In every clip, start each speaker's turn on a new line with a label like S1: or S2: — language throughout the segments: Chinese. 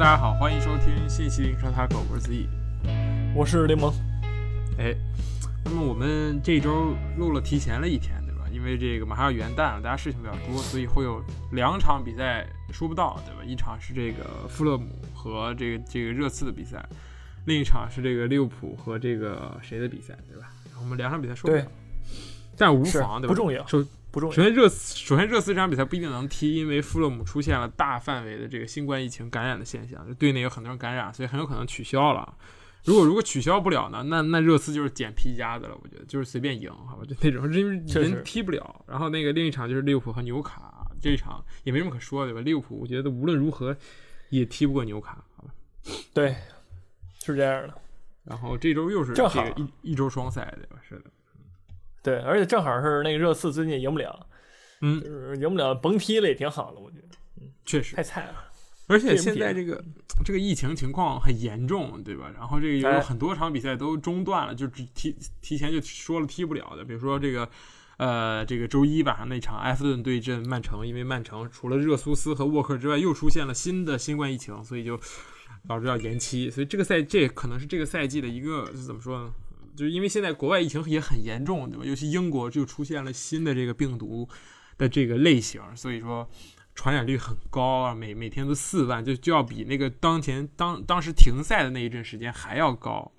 S1: 大家好，欢迎收听信息零车塔狗，我是子毅，
S2: 我是联盟。
S1: 哎，那么我们这周录了提前了一天，对吧？因为这个马上要元旦了，大家事情比较多，所以会有两场比赛说不到，对吧？一场是这个富勒姆和这个这个热刺的比赛，另一场是这个利物浦和这个谁的比赛，对吧？我们两场比赛说不到，但无妨，对吧？
S2: 不重要。
S1: 首
S2: 不重要。
S1: 首先热首先热刺这场比赛不一定能踢，因为富勒姆出现了大范围的这个新冠疫情感染的现象，就队内有很多人感染，所以很有可能取消了。如果如果取消不了呢，那那热刺就是捡皮夹子了，我觉得就是随便赢，好吧，就那种因为人踢不了。然后那个另一场就是利物浦和纽卡，这一场也没什么可说，的吧？利物浦我觉得无论如何也踢不过纽卡，好吧？
S2: 对，是这样的。
S1: 然后这周又是这个一一周双赛，对吧？是的。
S2: 对，而且正好是那个热刺最近赢不了，
S1: 嗯，
S2: 就是赢不了，甭踢了也挺好的，我觉得，嗯，
S1: 确实
S2: 太菜了。
S1: 而且现在这个这个疫情情况很严重，对吧？然后这个有很多场比赛都中断了，就只提提前就说了踢不了的，比如说这个呃这个周一晚上那场埃弗顿对阵曼城，因为曼城除了热苏斯和沃克之外，又出现了新的新冠疫情，所以就导致要延期。所以这个赛这可能是这个赛季的一个怎么说呢？就是因为现在国外疫情也很严重，对吧？尤其英国就出现了新的这个病毒的这个类型，所以说传染率很高啊，每每天都四万，就就要比那个当前当当时停赛的那一阵时间还要高。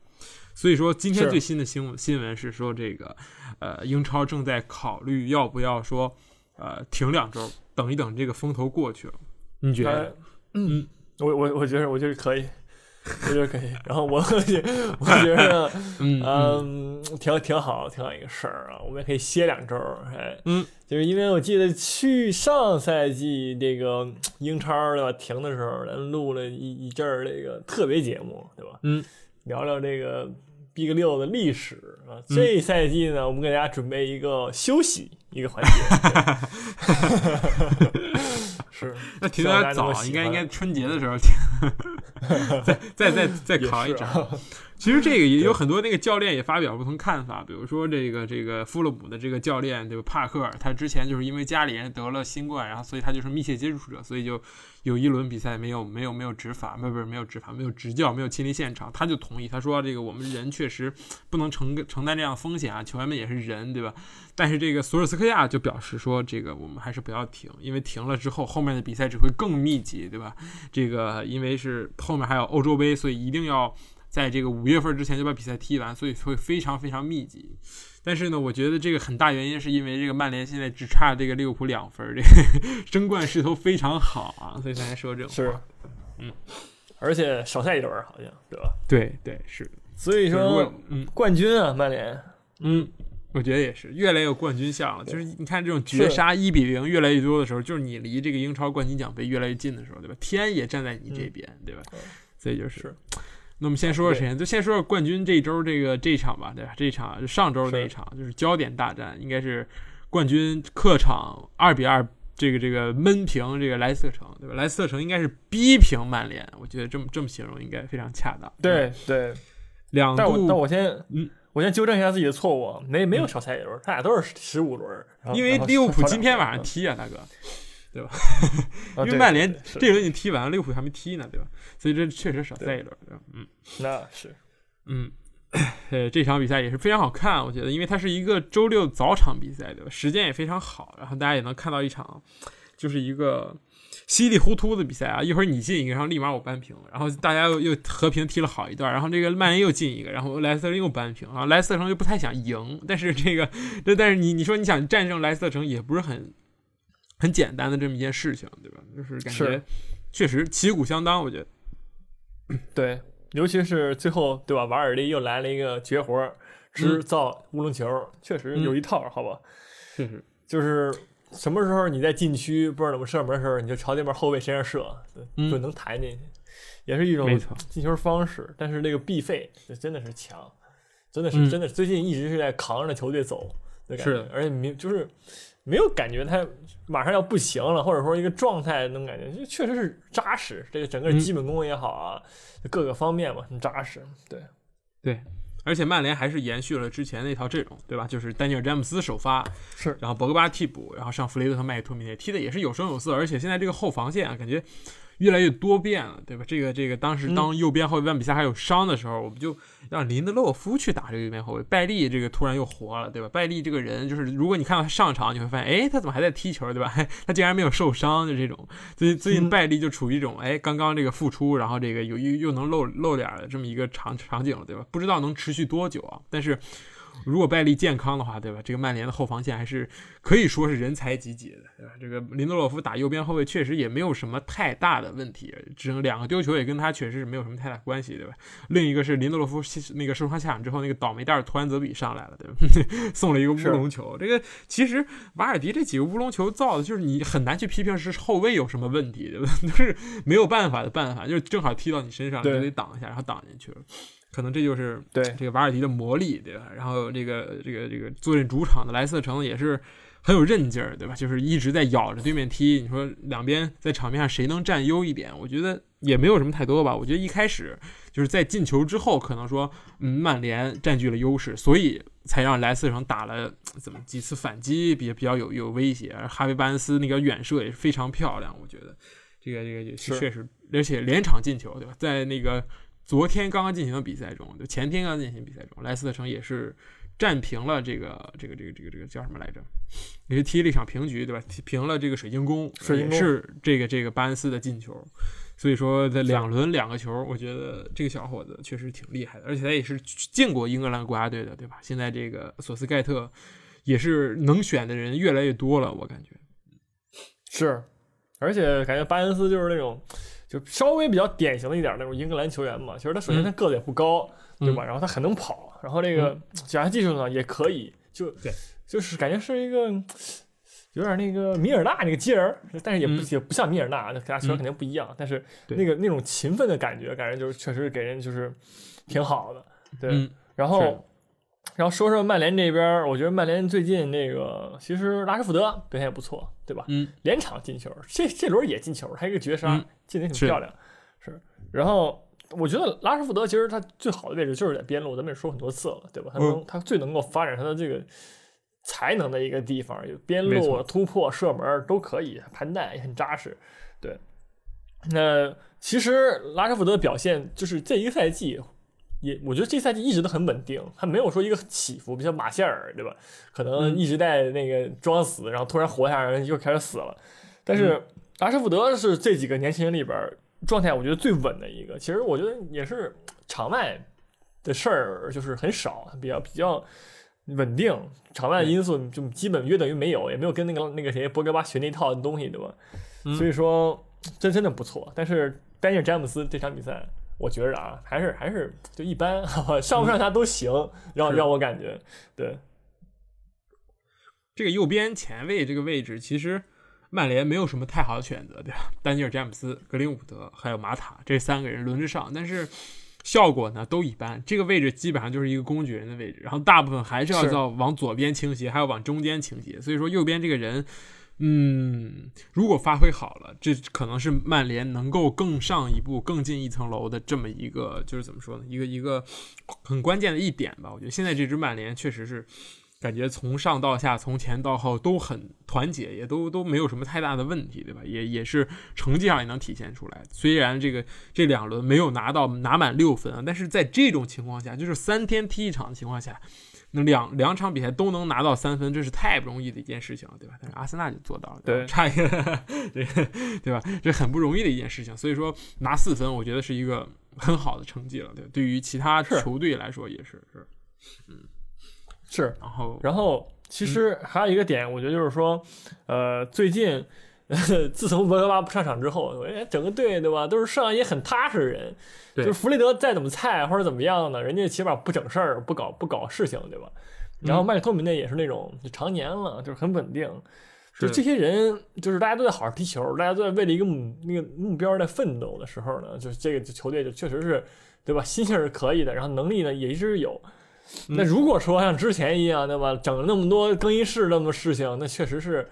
S1: 所以说今天最新的新闻新闻是说，这个呃英超正在考虑要不要说呃停两周，等一等这个风头过去了。你觉得？
S2: 嗯，我我我觉得我觉得可以。我觉得可以，然后我 我觉得，嗯，挺挺好，挺好一个事儿啊。我们也可以歇两周，哎，
S1: 嗯，
S2: 就是因为我记得去上赛季这个英超对吧停的时候，咱录了一一阵儿这个特别节目，对吧？
S1: 嗯，
S2: 聊聊这个 Big 六的历史啊。这赛季呢，我们给大家准备一个休息一个环节。是，
S1: 那停的有点早，应该应该春节的时候 停。再再再再扛一场。其实这个也有很多那个教练也发表不同看法，比如说这个这个富勒姆的这个教练对吧帕克，他之前就是因为家里人得了新冠，然后所以他就是密切接触者，所以就有一轮比赛没有没有没有执法，不不是没有执法，没有执教，没有亲临现场，他就同意，他说这个我们人确实不能承承担这样的风险啊，球员们也是人，对吧？但是这个索尔斯克亚就表示说，这个我们还是不要停，因为停了之后后面的比赛只会更密集，对吧？这个因为是后面还有欧洲杯，所以一定要。在这个五月份之前就把比赛踢完，所以会非常非常密集。但是呢，我觉得这个很大原因是因为这个曼联现在只差这个利物浦两分，这个 争冠势头非常好啊，所以才说这种
S2: 是，嗯，而且少赛一轮好像，对吧？
S1: 对对是。
S2: 所以说，嗯，冠军啊，曼联，
S1: 嗯，我觉得也是越来越有冠军相了。就是你看这种绝杀一比零越来越多的时候，就是你离这个英超冠军奖杯越来越近的时候，对吧？天也站在你这边，对吧？所以就是。那我们先说说谁？就先说说冠军这一周这个这一场吧，对吧？这一场上周那一场就是焦点大战，应该是冠军客场二比二这个这个闷平这个莱斯特城，对吧？莱斯特城应该是逼平曼联，我觉得这么这么形容应该非常恰当。
S2: 对对，
S1: 两度。
S2: 那我先嗯，我先纠正一下自己的错误，没没有少赛一轮，他俩都是十五轮。
S1: 因为利物浦今天晚上踢啊，大哥。对吧？因为曼联这轮已经踢完了，利物浦还没踢呢，对吧？所以这确实少赛一轮，对吧？嗯，
S2: 那是，
S1: 嗯，呃，这场比赛也是非常好看，我觉得，因为它是一个周六早场比赛，对吧？时间也非常好，然后大家也能看到一场，就是一个稀里糊涂的比赛啊！一会儿你进一个，然后立马我扳平了，然后大家又又和平踢了好一段，然后这个曼联又进一个，然后莱斯特城又扳平，然后莱斯特城就不太想赢，但是这个，但是你你说你想战胜莱斯特城也不是很。很简单的这么一件事情，对吧？就是感觉确实旗鼓相当，我觉得。
S2: 对，尤其是最后，对吧？瓦尔利又来了一个绝活，制造乌龙球，确实有一套，好吧？
S1: 确实，
S2: 就是什么时候你在禁区不知道怎么射门的时候，你就朝那边后卫身上射，就能弹进去，也是一种进球方式。但是那个必费真的是强，真的是真的，最近一直是在扛着球队走的感觉，而且明就是。没有感觉他马上要不行了，或者说一个状态那种感觉，就确实是扎实。这个整个基本功也好啊，各个方面嘛，很扎实。对，
S1: 对，而且曼联还是延续了之前那套阵容，对吧？就是丹尼尔詹姆斯首发，
S2: 是，
S1: 然后博格巴替补，然后上弗雷德和麦克托米内踢的也是有声有色，而且现在这个后防线啊，感觉越来越多变了，对吧？这个这个，当时当右边后卫万比赛还有伤的时候，我们就让林德洛夫去打这个右边后卫，拜利这个突然又活了，对吧？拜利这个人就是，如果你看到他上场，你会发现，哎，他怎么还在踢球，对吧？他竟然没有受伤，就这种。最近最近拜利就处于一种，哎，刚刚这个复出，然后这个有又又能露露脸的这么一个场场景了，对吧？不知道能持续多久啊？但是。如果拜利健康的话，对吧？这个曼联的后防线还是可以说是人才济济的，对吧？这个林德洛夫打右边后卫确实也没有什么太大的问题，只能两个丢球也跟他确实是没有什么太大关系，对吧？另一个是林德洛夫那个受伤下场之后，那个倒霉蛋图安泽比上来了，对吧？送了一个乌龙球。这个其实瓦尔迪这几个乌龙球造的，就是你很难去批评是后卫有什么问题，对吧？都是没有办法的办法，就是正好踢到你身上，就得挡一下，然后挡进去了。可能这就是
S2: 对
S1: 这个瓦尔迪的魔力，对吧？然后这个这个这个坐镇主场的莱斯特城也是很有韧劲儿，对吧？就是一直在咬着对面踢。你说两边在场面上谁能占优一点？我觉得也没有什么太多吧。我觉得一开始就是在进球之后，可能说嗯曼联占据了优势，所以才让莱斯特城打了怎么几次反击，比比较有有威胁。哈维巴恩斯那个远射也是非常漂亮，我觉得这个这个也确实，而且连场进球，对吧？在那个。昨天刚刚进行的比赛中，就前天刚进行比赛中，莱斯特城也是战平了这个这个这个这个这个叫什么来着？也是踢了一场平局，对吧？平了这个水晶宫，也是这个这个巴恩斯的进球。所以说，在两轮两个球，我觉得这个小伙子确实挺厉害的，而且他也是进过英格兰国家队的，对吧？现在这个索斯盖特也是能选的人越来越多了，我感觉
S2: 是，而且感觉巴恩斯就是那种。就稍微比较典型的一点那种英格兰球员嘛，其实他首先他个子也不高，对吧？然后他很能跑，然后这个脚下技术呢也可以，就
S1: 对，
S2: 就是感觉是一个有点那个米尔纳那个劲儿，但是也不也不像米尔纳，那其他球员肯定不一样，但是那个那种勤奋的感觉，感觉就是确实给人就是挺好的，对，然后。然后说说曼联这边，我觉得曼联最近那个其实拉什福德表现也不错，对吧？
S1: 嗯，
S2: 连场进球，这这轮也进球，还有一个绝杀，进的挺漂亮。是，然后我觉得拉什福德其实他最好的位置就是在边路，咱们也说很多次了，对吧？他能他最能够发展他的这个才能的一个地方，有边路突破、射门都可以，盘带也很扎实。对，那其实拉什福德的表现就是这一个赛季。也我觉得这赛季一直都很稳定，他没有说一个起伏，比如马歇尔，对吧？可能一直在那个装死，然后突然活下来，又开始死了。但是拉什福德是这几个年轻人里边状态，我觉得最稳的一个。其实我觉得也是场外的事儿就是很少，比较比较稳定，场外的因素就基本约等于没有，也没有跟那个那个谁博格巴学那套东西，对吧？所以说真真的不错。但是丹尼尔詹姆斯这场比赛。我觉着啊，还是还是就一般，上不上他都行，让让我感觉，对。
S1: 这个右边前卫这个位置，其实曼联没有什么太好的选择，对吧？丹尼尔·詹姆斯、格林伍德还有马塔这三个人轮着上，但是效果呢都一般。这个位置基本上就是一个工具人的位置，然后大部分还是要要往左边倾斜，还要往中间倾斜。所以说右边这个人。嗯，如果发挥好了，这可能是曼联能够更上一步、更进一层楼的这么一个，就是怎么说呢？一个一个很关键的一点吧。我觉得现在这支曼联确实是感觉从上到下、从前到后都很团结，也都都没有什么太大的问题，对吧？也也是成绩上也能体现出来。虽然这个这两轮没有拿到拿满六分啊，但是在这种情况下，就是三天踢一场的情况下。那两两场比赛都能拿到三分，这是太不容易的一件事情了，对吧？但是阿森纳就做到了，
S2: 对，
S1: 差一个，对 对吧？这很不容易的一件事情，所以说拿四分，我觉得是一个很好的成绩了，对。对于其他球队来说也是是，嗯，
S2: 是。
S1: 然后
S2: 然后其实还有一个点，我觉得就是说，呃，最近。自从博格巴不上场之后，哎，整个队对吧，都是上一些很踏实的人。就是弗雷德再怎么菜或者怎么样呢，人家起码不整事儿，不搞不搞事情，对吧？然后麦克托米内也是那种常年了，就是很稳定。就这些人，就是大家都在好好踢球，大家都在为了一个目那个目标在奋斗的时候呢，就是这个球队就确实是，对吧？心性是可以的，然后能力呢也一直有。那如果说像之前一样，对吧？整了那么多更衣室那么多事情，那确实是。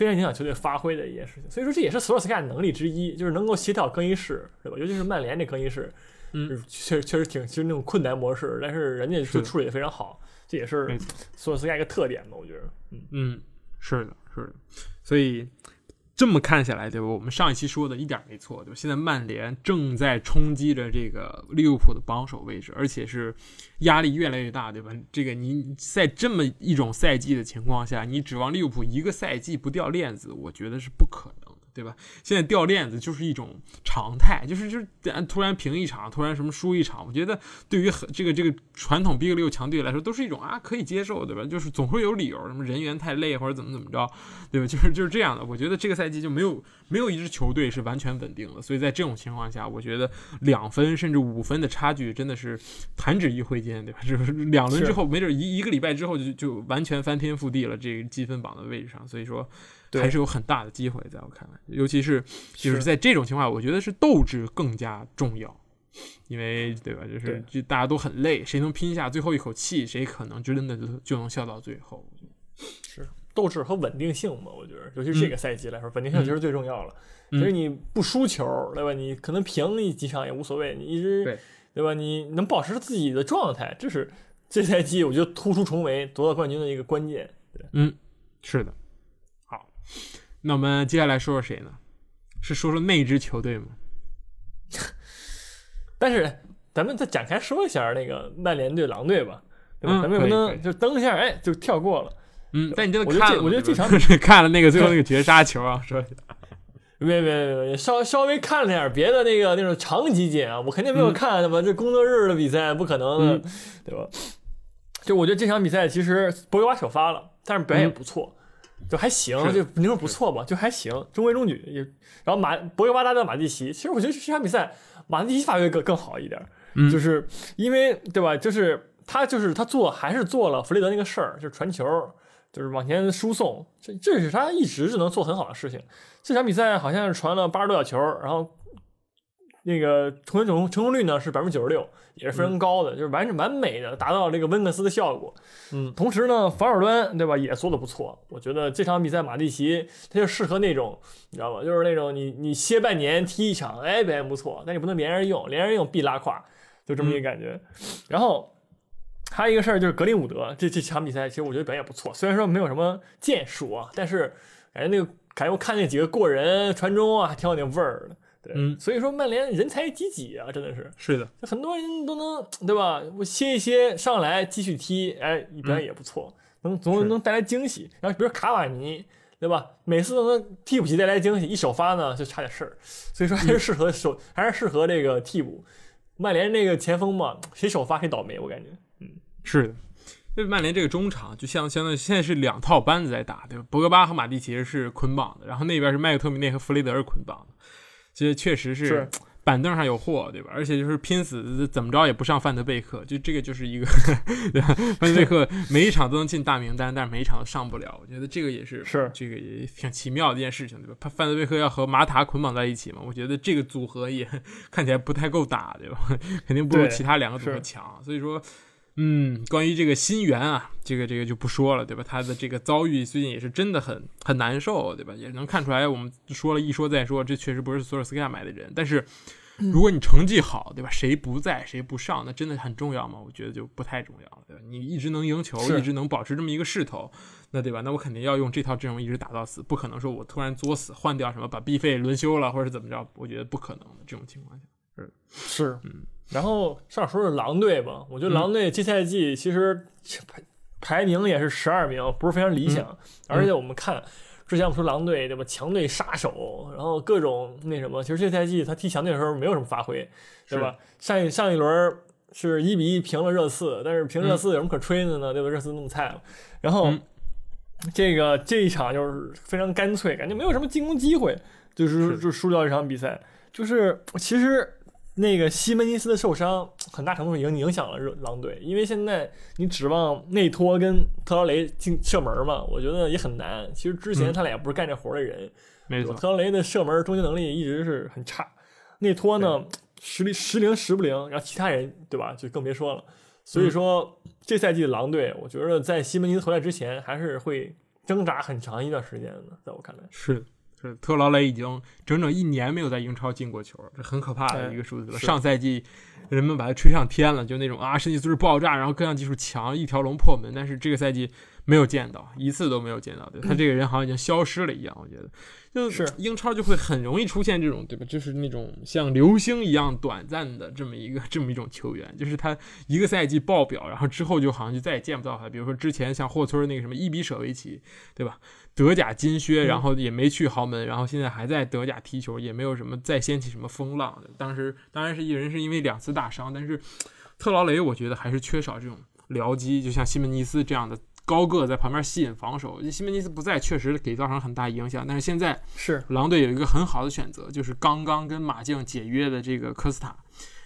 S2: 非常影响球队发挥的一件事情，所以说这也是索尔斯克亚能力之一，就是能够协调更衣室，对吧？尤其是曼联这更衣室，
S1: 嗯，
S2: 确实确实挺，其实那种困难模式，但是人家就处理的非常好，这也是索尔斯克亚一个特点吧，我觉得，
S1: 嗯嗯，是的，是的，所以。这么看下来，对吧？我们上一期说的一点没错，就？现在曼联正在冲击着这个利物浦的榜首位置，而且是压力越来越大，对吧？这个你在这么一种赛季的情况下，你指望利物浦一个赛季不掉链子，我觉得是不可能。对吧？现在掉链子就是一种常态，就是就是突然平一场，突然什么输一场，我觉得对于很这个这个传统 Big 六强队来说，都是一种啊可以接受，对吧？就是总会有理由，什么人员太累或者怎么怎么着，对吧？就是就是这样的。我觉得这个赛季就没有没有一支球队是完全稳定的，所以在这种情况下，我觉得两分甚至五分的差距真的是弹指一挥间，对吧？就是 两轮之后，没准一一个礼拜之后就就完全翻天覆地了，这个积分榜的位置上，所以说。还是有很大的机会，在我看来，尤其是就是在这种情况，我觉得是斗志更加重要，因为对吧？就是就大家都很累，谁能拼下最后一口气，谁可能真的就就能笑到最后。
S2: 是斗志和稳定性嘛？我觉得，尤其是这个赛季来说，稳定性其实最重要了。其实你不输球，对吧？你可能平一几场也无所谓，你一直对吧？你能保持自己的状态，这是这赛季我觉得突出重围夺得冠军的一个关键。对，
S1: 嗯，是的。那我们接下来说说谁呢？是说说那支球队吗？
S2: 但是咱们再展开说一下那个曼联队狼队吧，对吧？咱们不能就登一下，哎，就跳过了。
S1: 嗯，但你真
S2: 的
S1: 看
S2: 了？我觉得这场
S1: 看了那个最后那个绝杀球啊，说
S2: 没没没，稍稍微看了点别的那个那种长集锦啊，我肯定没有看，什么这工作日的比赛不可能，对吧？就我觉得这场比赛其实博格巴首发了，但是表现也不错。就还行，就你说不错吧，就还行，中规中矩。也然后马博格巴搭档马蒂奇，其实我觉得这场比赛马蒂奇发挥更更好一点，就是因为对吧？就是他就是他做还是做了弗雷德那个事儿，就是传球，就是往前输送，这这是他一直就能做很好的事情。这场比赛好像是传了八十多脚球，然后。那个成功成功率呢是百分之九十六，也是非常高的，就是完完美的达到这个温克斯的效果。
S1: 嗯，
S2: 同时呢，防守端对吧也做的不错。我觉得这场比赛马蒂奇他就适合那种，你知道吧？就是那种你你歇半年踢一场，哎，表现不错，但你不能连着用，连着用必拉胯，就这么一个感觉。然后还有一个事儿就是格林伍德，这这场比赛其实我觉得表现不错，虽然说没有什么建树啊，但是感觉那个感觉我看那几个过人传中啊，还挺有那味儿的。对，
S1: 嗯，
S2: 所以说曼联人才济济啊，真的是。
S1: 是的，
S2: 很多人都能，对吧？我歇一歇，上来继续踢，哎，表现也不错，能总能带来惊喜。然后比如卡瓦尼，对吧？每次都能替补席带来惊喜，一首发呢就差点事儿。所以说还是适合首，还是适合这个替补。曼联那个前锋嘛，谁首发谁倒霉，我感觉。嗯，
S1: 是的。这曼联这个中场就像相当于现在是两套班子在打，对吧？博格巴和马蒂奇是捆绑的，然后那边是麦克托米内和弗雷德是捆绑的。这确实是板凳上有货，对吧？而且就是拼死怎么着也不上范德贝克，就这个就是一个 范德贝克每一场都能进大名单，但是每一场都上不了。我觉得这个也是
S2: 是
S1: 这个也挺奇妙的一件事情，对吧？他范德贝克要和马塔捆绑在一起嘛？我觉得这个组合也 看起来不太够打，对吧？肯定不如其他两个组合强，所以说。嗯，关于这个新援啊，这个这个就不说了，对吧？他的这个遭遇最近也是真的很很难受，对吧？也能看出来，我们说了一说再说，这确实不是索尔斯克亚买的人。但是，如果你成绩好，对吧？谁不在，谁不上，那真的很重要吗？我觉得就不太重要了，对吧？你一直能赢球，一直能保持这么一个势头，那对吧？那我肯定要用这套阵容一直打到死，不可能说我突然作死换掉什么，把 B 费轮休了或者怎么着，我觉得不可能的。这种情况下，是
S2: 是，
S1: 嗯。
S2: 然后上说是狼队吧，我觉得狼队这赛季其实排排名也是十二名，不是非常理想。而且我们看之前我们说狼队对吧，强队杀手，然后各种那什么，其实这赛季他踢强队的时候没有什么发挥，对吧？上一上一轮是一比一平了热刺，但是平热刺有什么可吹的呢？对吧？热刺那么菜了。然后这个这一场就是非常干脆，感觉没有什么进攻机会，就是就输掉这场比赛。就是其实。那个西门尼斯的受伤，很大程度已经影响了热狼队，因为现在你指望内托跟特劳雷进射门嘛，我觉得也很难。其实之前他俩不是干这活的人，
S1: 没错。
S2: 特劳雷的射门终结能力一直是很差，内托呢实力时灵时不灵，然后其他人对吧，就更别说了。所以说这赛季的狼队，我觉得在西门尼斯回来之前，还是会挣扎很长一段时间的，在我看来
S1: 是。是特劳雷已经整整一年没有在英超进过球，这很可怕的一个数字了。上赛季人们把他吹上天了，就那种啊身体素质爆炸，然后各项技术强，一条龙破门。但是这个赛季没有见到一次都没有见到，对 他这个人好像已经消失了一样。我觉得，就是英超就会很容易出现这种，对吧？就是那种像流星一样短暂的这么一个 这么一种球员，就是他一个赛季爆表，然后之后就好像就再也见不到他。比如说之前像霍村那个什么伊比舍维奇，对吧？德甲金靴，然后也没去豪门，然后现在还在德甲踢球，也没有什么再掀起什么风浪。当时当然是一人是因为两次大伤，但是特劳雷我觉得还是缺少这种僚机，就像西门尼斯这样的。高个在旁边吸引防守，西门尼斯不在，确实给造成很大影响。但是现在
S2: 是
S1: 狼队有一个很好的选择，就是刚刚跟马竞解约的这个科斯塔。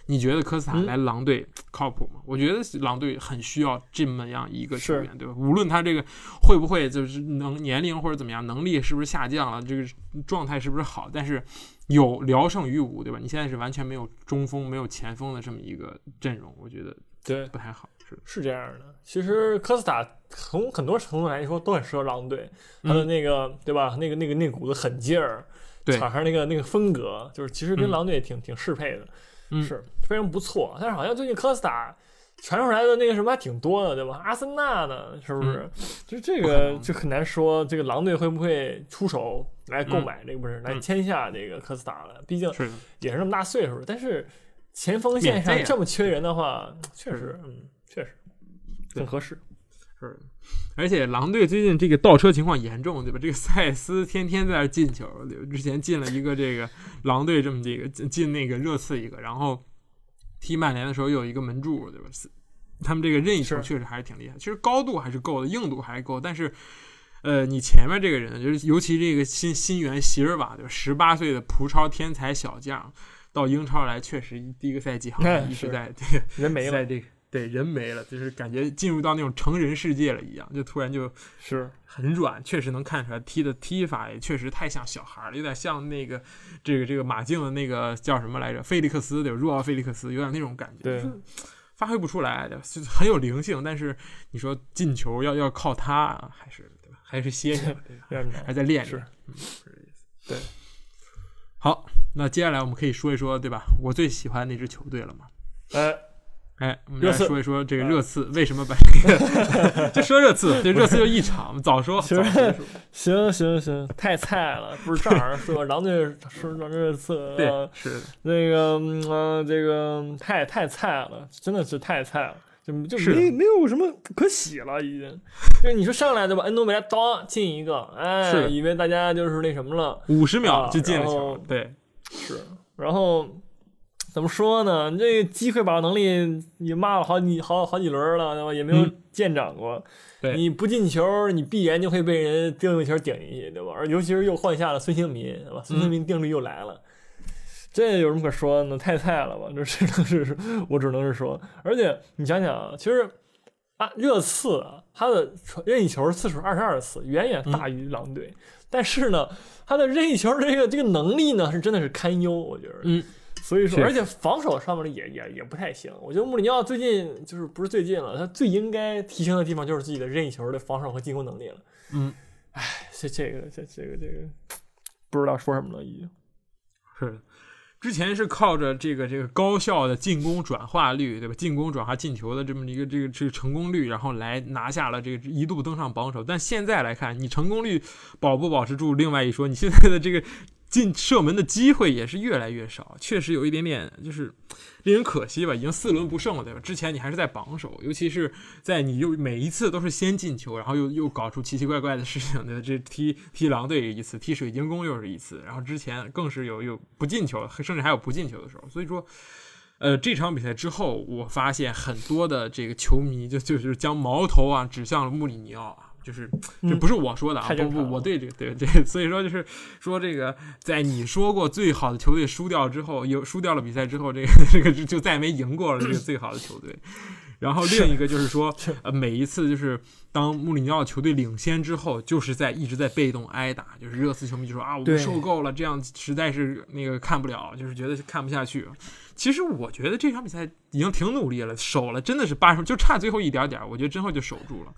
S1: 你觉得科斯塔来狼队靠谱吗？我觉得狼队很需要这么样一个球员，对吧？无论他这个会不会就是能年龄或者怎么样，能力是不是下降了，这个状态是不是好，但是有聊胜于无，对吧？你现在是完全没有中锋、没有前锋的这么一个阵容，我觉得
S2: 对
S1: 不太好。是
S2: 是这样的，其实科斯塔从很多程度来说都很适合狼队，他的那个对吧？那个那个那股子狠劲儿，场上那个那个风格，就是其实跟狼队挺挺适配的，是非常不错。但是好像最近科斯塔传出来的那个什么还挺多的，对吧？阿森纳呢，是不是？就这个就很难说，这个狼队会不会出手来购买这个不是来签下这个科斯塔了？毕竟也是那么大岁数，但是前锋线上这么缺人的话，确实，嗯。很合适，
S1: 是。而且狼队最近这个倒车情况严重，对吧？这个塞斯天天在那进球，对吧？之前进了一个这个狼队这么这个进那个热刺一个，然后踢曼联的时候又有一个门柱，对吧？他们这个任意球确实还是挺厉害，其实高度还是够的，硬度还是够，但是呃，你前面这个人就是尤其这个新新援席尔瓦，对吧？十八岁的葡超天才小将到英超来，确实第一个赛季好像一直在 这个
S2: 人没了，
S1: 在这个。对，人没了，就是感觉进入到那种成人世界了一样，就突然就
S2: 是
S1: 很软，确实能看出来踢的踢法也确实太像小孩了，有点像那个这个这个马竞的那个叫什么来着，菲利克斯对吧？若奥菲利克斯有点那种感觉，
S2: 对，
S1: 发挥不出来，就很有灵性，但是你说进球要要靠他，还是对吧？还是歇歇，还在练
S2: 是，对。
S1: 好，那接下来我们可以说一说，对吧？我最喜欢那支球队了嘛？
S2: 呃。
S1: 哎，我们来说一说这个热刺为什么把这个 就说热刺，这热刺就一场，早说
S2: 行 行行行，太菜了，不是正好说狼队说热刺，
S1: 对，是
S2: 那个嗯，这个太太菜了，真的是太菜了，就就没没有什么可喜了，已经。就你说上来对吧？恩东贝莱当进一个，哎，以为大家就是那什么了，
S1: 五十秒就进了球，对，
S2: 是，然后。怎么说呢？你这机会把握能力你骂了好几好好几轮了，对吧？也没有见长过。你不进球，你必然就会被人定位球顶进去，对吧？而尤其是又换下了孙兴民，对吧？孙兴民定律又来了，这有什么可说呢？太菜了吧？这只能是我只能是说，而且你想想，其实啊，热刺啊，他的任意球次数二十二次，远远大于狼队，但是呢，他的任意球这个这个能力呢，是真的是堪忧，我觉得。
S1: 嗯。
S2: 所以说，而且防守上面也也也不太行。我觉得穆里尼奥最近就是不是最近了，他最应该提升的地方就是自己的任意球的防守和进攻能力了。
S1: 嗯，
S2: 哎，这这个这这个这个不知道说什么了，已经
S1: 是之前是靠着这个这个高效的进攻转化率，对吧？进攻转化进球的这么一个这个这个成功率，然后来拿下了这个一度登上榜首。但现在来看，你成功率保不保持住？另外一说，你现在的这个。进射门的机会也是越来越少，确实有一点点就是令人可惜吧。已经四轮不胜了，对吧？之前你还是在榜首，尤其是在你又每一次都是先进球，然后又又搞出奇奇怪怪的事情，对？这踢踢狼队一次，踢水晶宫又是一次，然后之前更是有有不进球，甚至还有不进球的时候。所以说，呃，这场比赛之后，我发现很多的这个球迷就就是将矛头啊指向了穆里尼奥啊。就是，这不是我说的啊！不不，我对这个对对，所以说就是说这个，在你说过最好的球队输掉之后，有输掉了比赛之后，这个 这个就再没赢过了这个最好的球队。然后另一个就是说，呃，每一次就是当穆里尼奥球队领先之后，就是在一直在被动挨打。就是热刺球迷就说啊，我们受够了，这样实在是那个看不了，就是觉得看不下去。其实我觉得这场比赛已经挺努力了，守了真的是八十，就差最后一点点，我觉得之后就守住了。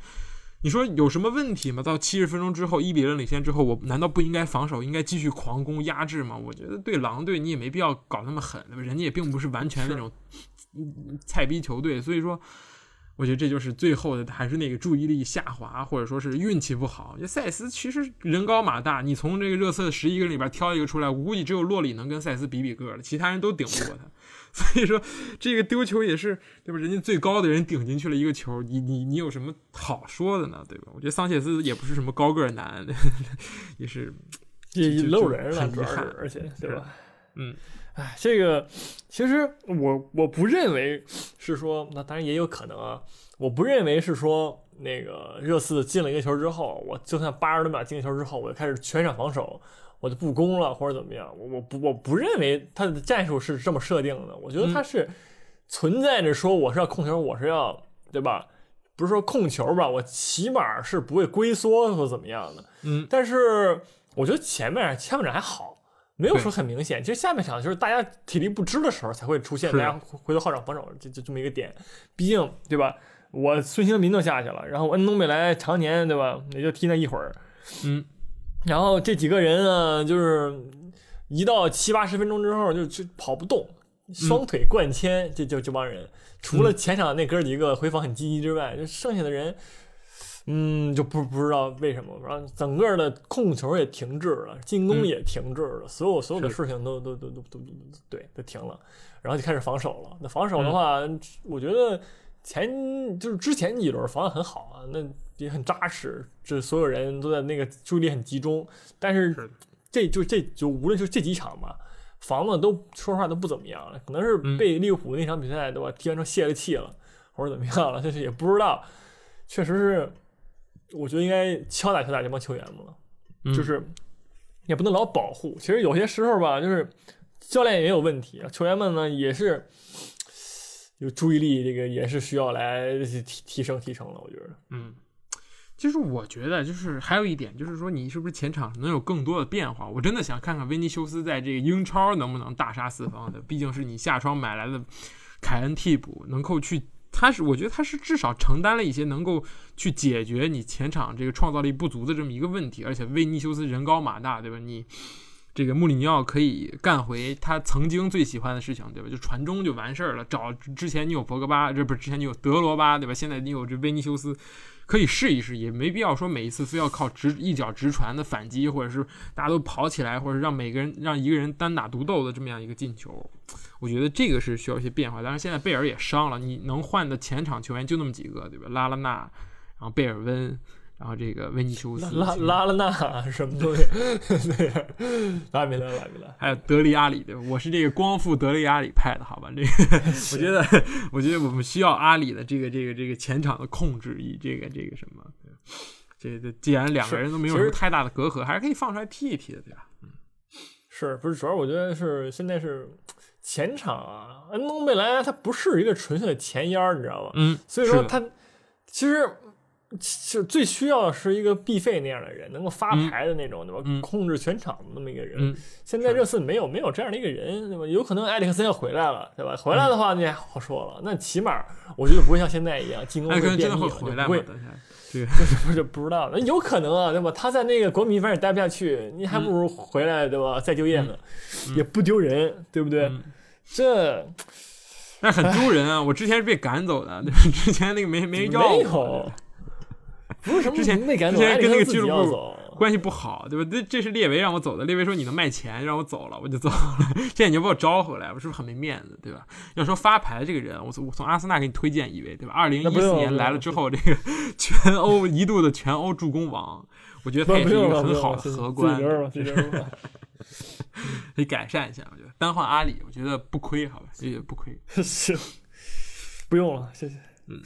S1: 你说有什么问题吗？到七十分钟之后，一比零领先之后，我难道不应该防守，应该继续狂攻压制吗？我觉得对狼队你也没必要搞那么狠，对吧？人家也并不是完全那种菜逼球队，所以说，我觉得这就是最后的还是那个注意力下滑，或者说是运气不好。就塞斯其实人高马大，你从这个热刺的十一个人里边挑一个出来，我估计只有洛里能跟塞斯比比个了，其他人都顶不过他。所以说这个丢球也是对吧？人家最高的人顶进去了一个球，你你你有什么好说的呢？对吧？我觉得桑切斯也不是什么高个男，也是
S2: 也漏人了，主要是而且对吧？
S1: 嗯。
S2: 哎，这个其实我我不认为是说，那当然也有可能啊。我不认为是说那个热刺进了一个球之后，我就算八十多秒进球之后，我就开始全场防守，我就不攻了或者怎么样。我我不我不认为他的战术是这么设定的。我觉得他是存在着说我是要控球，我是要对吧？不是说控球吧，我起码是不会龟缩或怎么样的。
S1: 嗯，
S2: 但是我觉得前面前半场还好。没有说很明显，其实下半场就是大家体力不支的时候才会出现，大家回头后场防守就就这么一个点。毕竟对吧？我孙兴民都下去了，然后恩东贝莱常年对吧，也就踢那一会儿。
S1: 嗯，
S2: 然后这几个人呢，就是一到七八十分钟之后就就跑不动，双腿灌铅，这就这帮人，除了前场那哥几个回防很积极之外，就剩下的人。嗯，就不不知道为什么，然后整个的控球也停滞了，进攻也停滞了，所有所有的事情都都都都都对都停了，然后就开始防守了。那防守的话，我觉得前就是之前几轮防的很好啊，那也很扎实，这所有人都在那个注意力很集中。但是这就这就无论就这几场嘛，房子都说实话都不怎么样了，可能是被利物浦那场比赛对吧，踢完之后泄了气了，或者怎么样了，就是也不知道，确实是。我觉得应该敲打敲打这帮球员们了，就是也不能老保护。其实有些时候吧，就是教练也有问题啊，球员们呢也是有注意力，这个也是需要来提提升提升了。我觉得，
S1: 嗯，其实我觉得就是还有一点，就是说你是不是前场能有更多的变化？我真的想看看维尼修斯在这个英超能不能大杀四方的，毕竟是你下窗买来的凯恩替补，能够去。他是，我觉得他是至少承担了一些能够去解决你前场这个创造力不足的这么一个问题，而且维尼修斯人高马大，对吧？你这个穆里尼奥可以干回他曾经最喜欢的事情，对吧？就传中就完事儿了。找之前你有博格巴，这不是之前你有德罗巴，对吧？现在你有这维尼修斯，可以试一试，也没必要说每一次非要靠直一脚直传的反击，或者是大家都跑起来，或者让每个人让一个人单打独斗的这么样一个进球。我觉得这个是需要一些变化，但是现在贝尔也伤了，你能换的前场球员就那么几个，对吧？拉拉纳，然后贝尔温，然后这个维尼修斯，
S2: 拉拉拉纳什么东西？对，拉米拉拉米拉，
S1: 还有德里阿里，对吧？我是这个光复德里阿里派的，好吧？这个 我觉得，我觉得我们需要阿里的这个这个这个前场的控制，以这个这个什么，这这既然两个人都没有什么太大的隔阂，还是可以放出来踢一踢的，对吧？嗯，
S2: 是不是？主要我觉得是现在是。前场啊，恩东贝莱他不是一个纯粹的前腰，你知道吧？
S1: 嗯，
S2: 所以说他其实是最需要的是一个毕费那样的人，能够发牌的那种，对吧？控制全场的那么一个人。现在热刺没有没有这样的一个人，对吧？有可能埃里克森要回来了，对吧？回来的话那好说了，那起码我觉得不会像现在一样进攻会变
S1: 密，会回来
S2: 会。
S1: 这个
S2: 不是不知道，那有可能啊，对吧？他在那个国米反正待不下去，你还不如回来，对吧？再就业呢，也不丢人，对不对？这，
S1: 那很丢人啊！我之前是被赶走的，之前那个没没要
S2: 我，不是什么
S1: 之前之前跟那个俱乐部关系不好，对吧？这这是列维让我走的，列维说你能卖钱，让我走了，我就走了。现在你就把我招回来，我是不是很没面子，对吧？要说发牌这个人，我从我从阿森纳给你推荐一位，对吧？二零一四年来了之后，这个全欧一度的全欧助攻王，我觉得他也是一个很好的荷官。可以改善一下，我觉得单换阿里，我觉得不亏，好吧，也不亏。
S2: 行，不用了，谢谢。
S1: 嗯，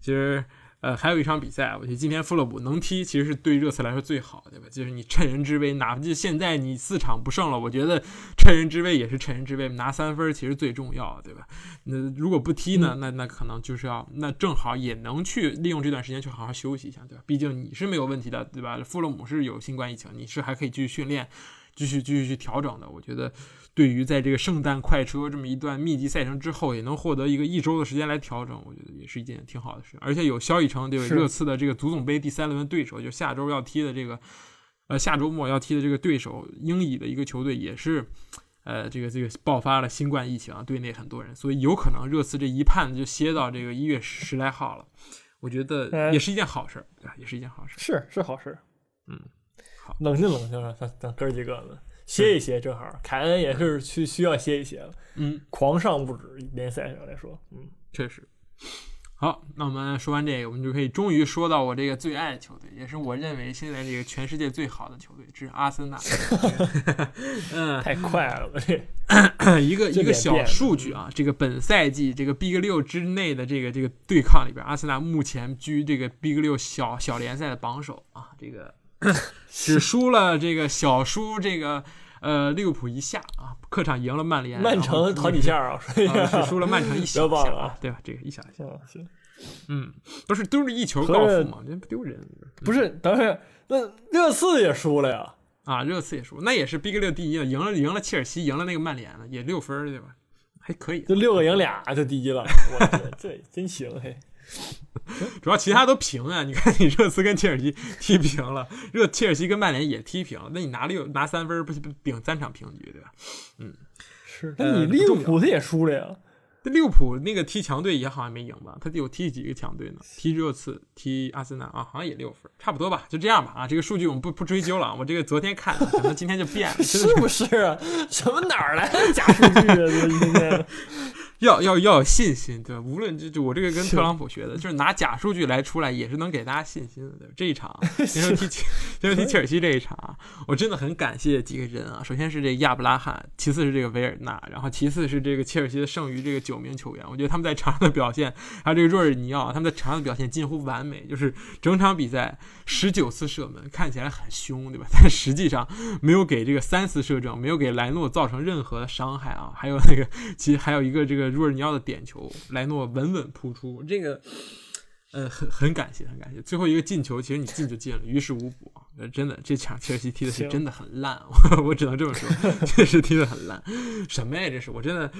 S1: 其实呃还有一场比赛，我觉得今天富勒姆能踢，其实是对热刺来说最好，对吧？就是你趁人之危，哪怕就现在你四场不胜了，我觉得趁人之危也是趁人之危，拿三分其实最重要，对吧？那如果不踢呢，那那可能就是要那正好也能去利用这段时间去好好休息一下，对吧？毕竟你是没有问题的，对吧？富勒姆是有新冠疫情，你是还可以继续训练。继续继续去调整的，我觉得对于在这个圣诞快车这么一段密集赛程之后，也能获得一个一周的时间来调整，我觉得也是一件挺好的事。而且有消息称，对热刺的这个足总杯第三轮对手，就下周要踢的这个，呃，下周末要踢的这个对手，英乙的一个球队，也是呃，这个这个爆发了新冠疫情，啊队内很多人，所以有可能热刺这一判就歇到这个一月十来号了。我觉得也是一件好事，对吧？也是一件好事，
S2: 是是好事。
S1: 嗯，好，
S2: 冷静冷静啊，咱咱哥几个呢，歇一歇，正好。凯恩也是去需要歇一歇了。
S1: 嗯，
S2: 狂上不止，联赛上来说，嗯，
S1: 确实。好，那我们说完这个，我们就可以终于说到我这个最爱的球队，也是我认为现在这个全世界最好的球队，这是阿森纳。嗯，
S2: 太快了，这
S1: 一个一个小数据啊，这个本赛季这个 Big 六之内的这个这个对抗里边，阿森纳目前居这个 Big 六小小联赛的榜首啊，这个 只输了这个小输这个。呃，利物浦一下啊，客场赢了曼联，
S2: 曼城好几下啊，
S1: 只输了曼城一小 下啊，对吧？这个一小下，
S2: 行，
S1: 嗯，不是都是一球告负嘛？这不丢人？
S2: 不是，等会那热刺也输了呀？
S1: 啊，热刺也输，那也是 Big 六第一了，赢了赢了切尔西，赢了那个曼联了，也六分对吧？还可以，
S2: 就六个赢俩就第一了，我天，这真行嘿。
S1: 主要其他都平啊！你看，你热刺跟切尔西踢平了，热切尔西跟曼联也踢平了，那你拿六拿三分，不是顶三场平局对吧？嗯，
S2: 是。那你利物浦他也输了呀？
S1: 那利物浦那个踢强队也好像没赢吧？他有踢几个强队呢？踢热刺，踢阿森纳啊，好像也六分，差不多吧？就这样吧啊！这个数据我们不不追究了，我这个昨天看，可能今天就变了，
S2: 是不是？什么哪儿来的假数据啊？今天。
S1: 要要要有信心，对吧？无论就就我这个跟特朗普学的，就是拿假数据来出来，也是能给大家信心的。对吧？这一场，先说踢先说踢切尔西这一场，我真的很感谢几个人啊。首先是这亚布拉罕，其次是这个维尔纳，然后其次是这个切尔西的剩余这个九名球员。我觉得他们在场上的表现，还有这个若尔尼奥，他们在场上的表现近乎完美，就是整场比赛十九次射门，看起来很凶，对吧？但实际上没有给这个三次射正，没有给莱诺造成任何的伤害啊。还有那个，其实还有一个这个。若尔尼奥的点球，莱诺稳稳扑出，这个，呃，很很感谢，很感谢。最后一个进球，其实你进就进了，于事无补。呃，真的，这场切尔西踢的是真的很烂，我 我只能这么说，确实踢的很烂。什么呀？这是我真的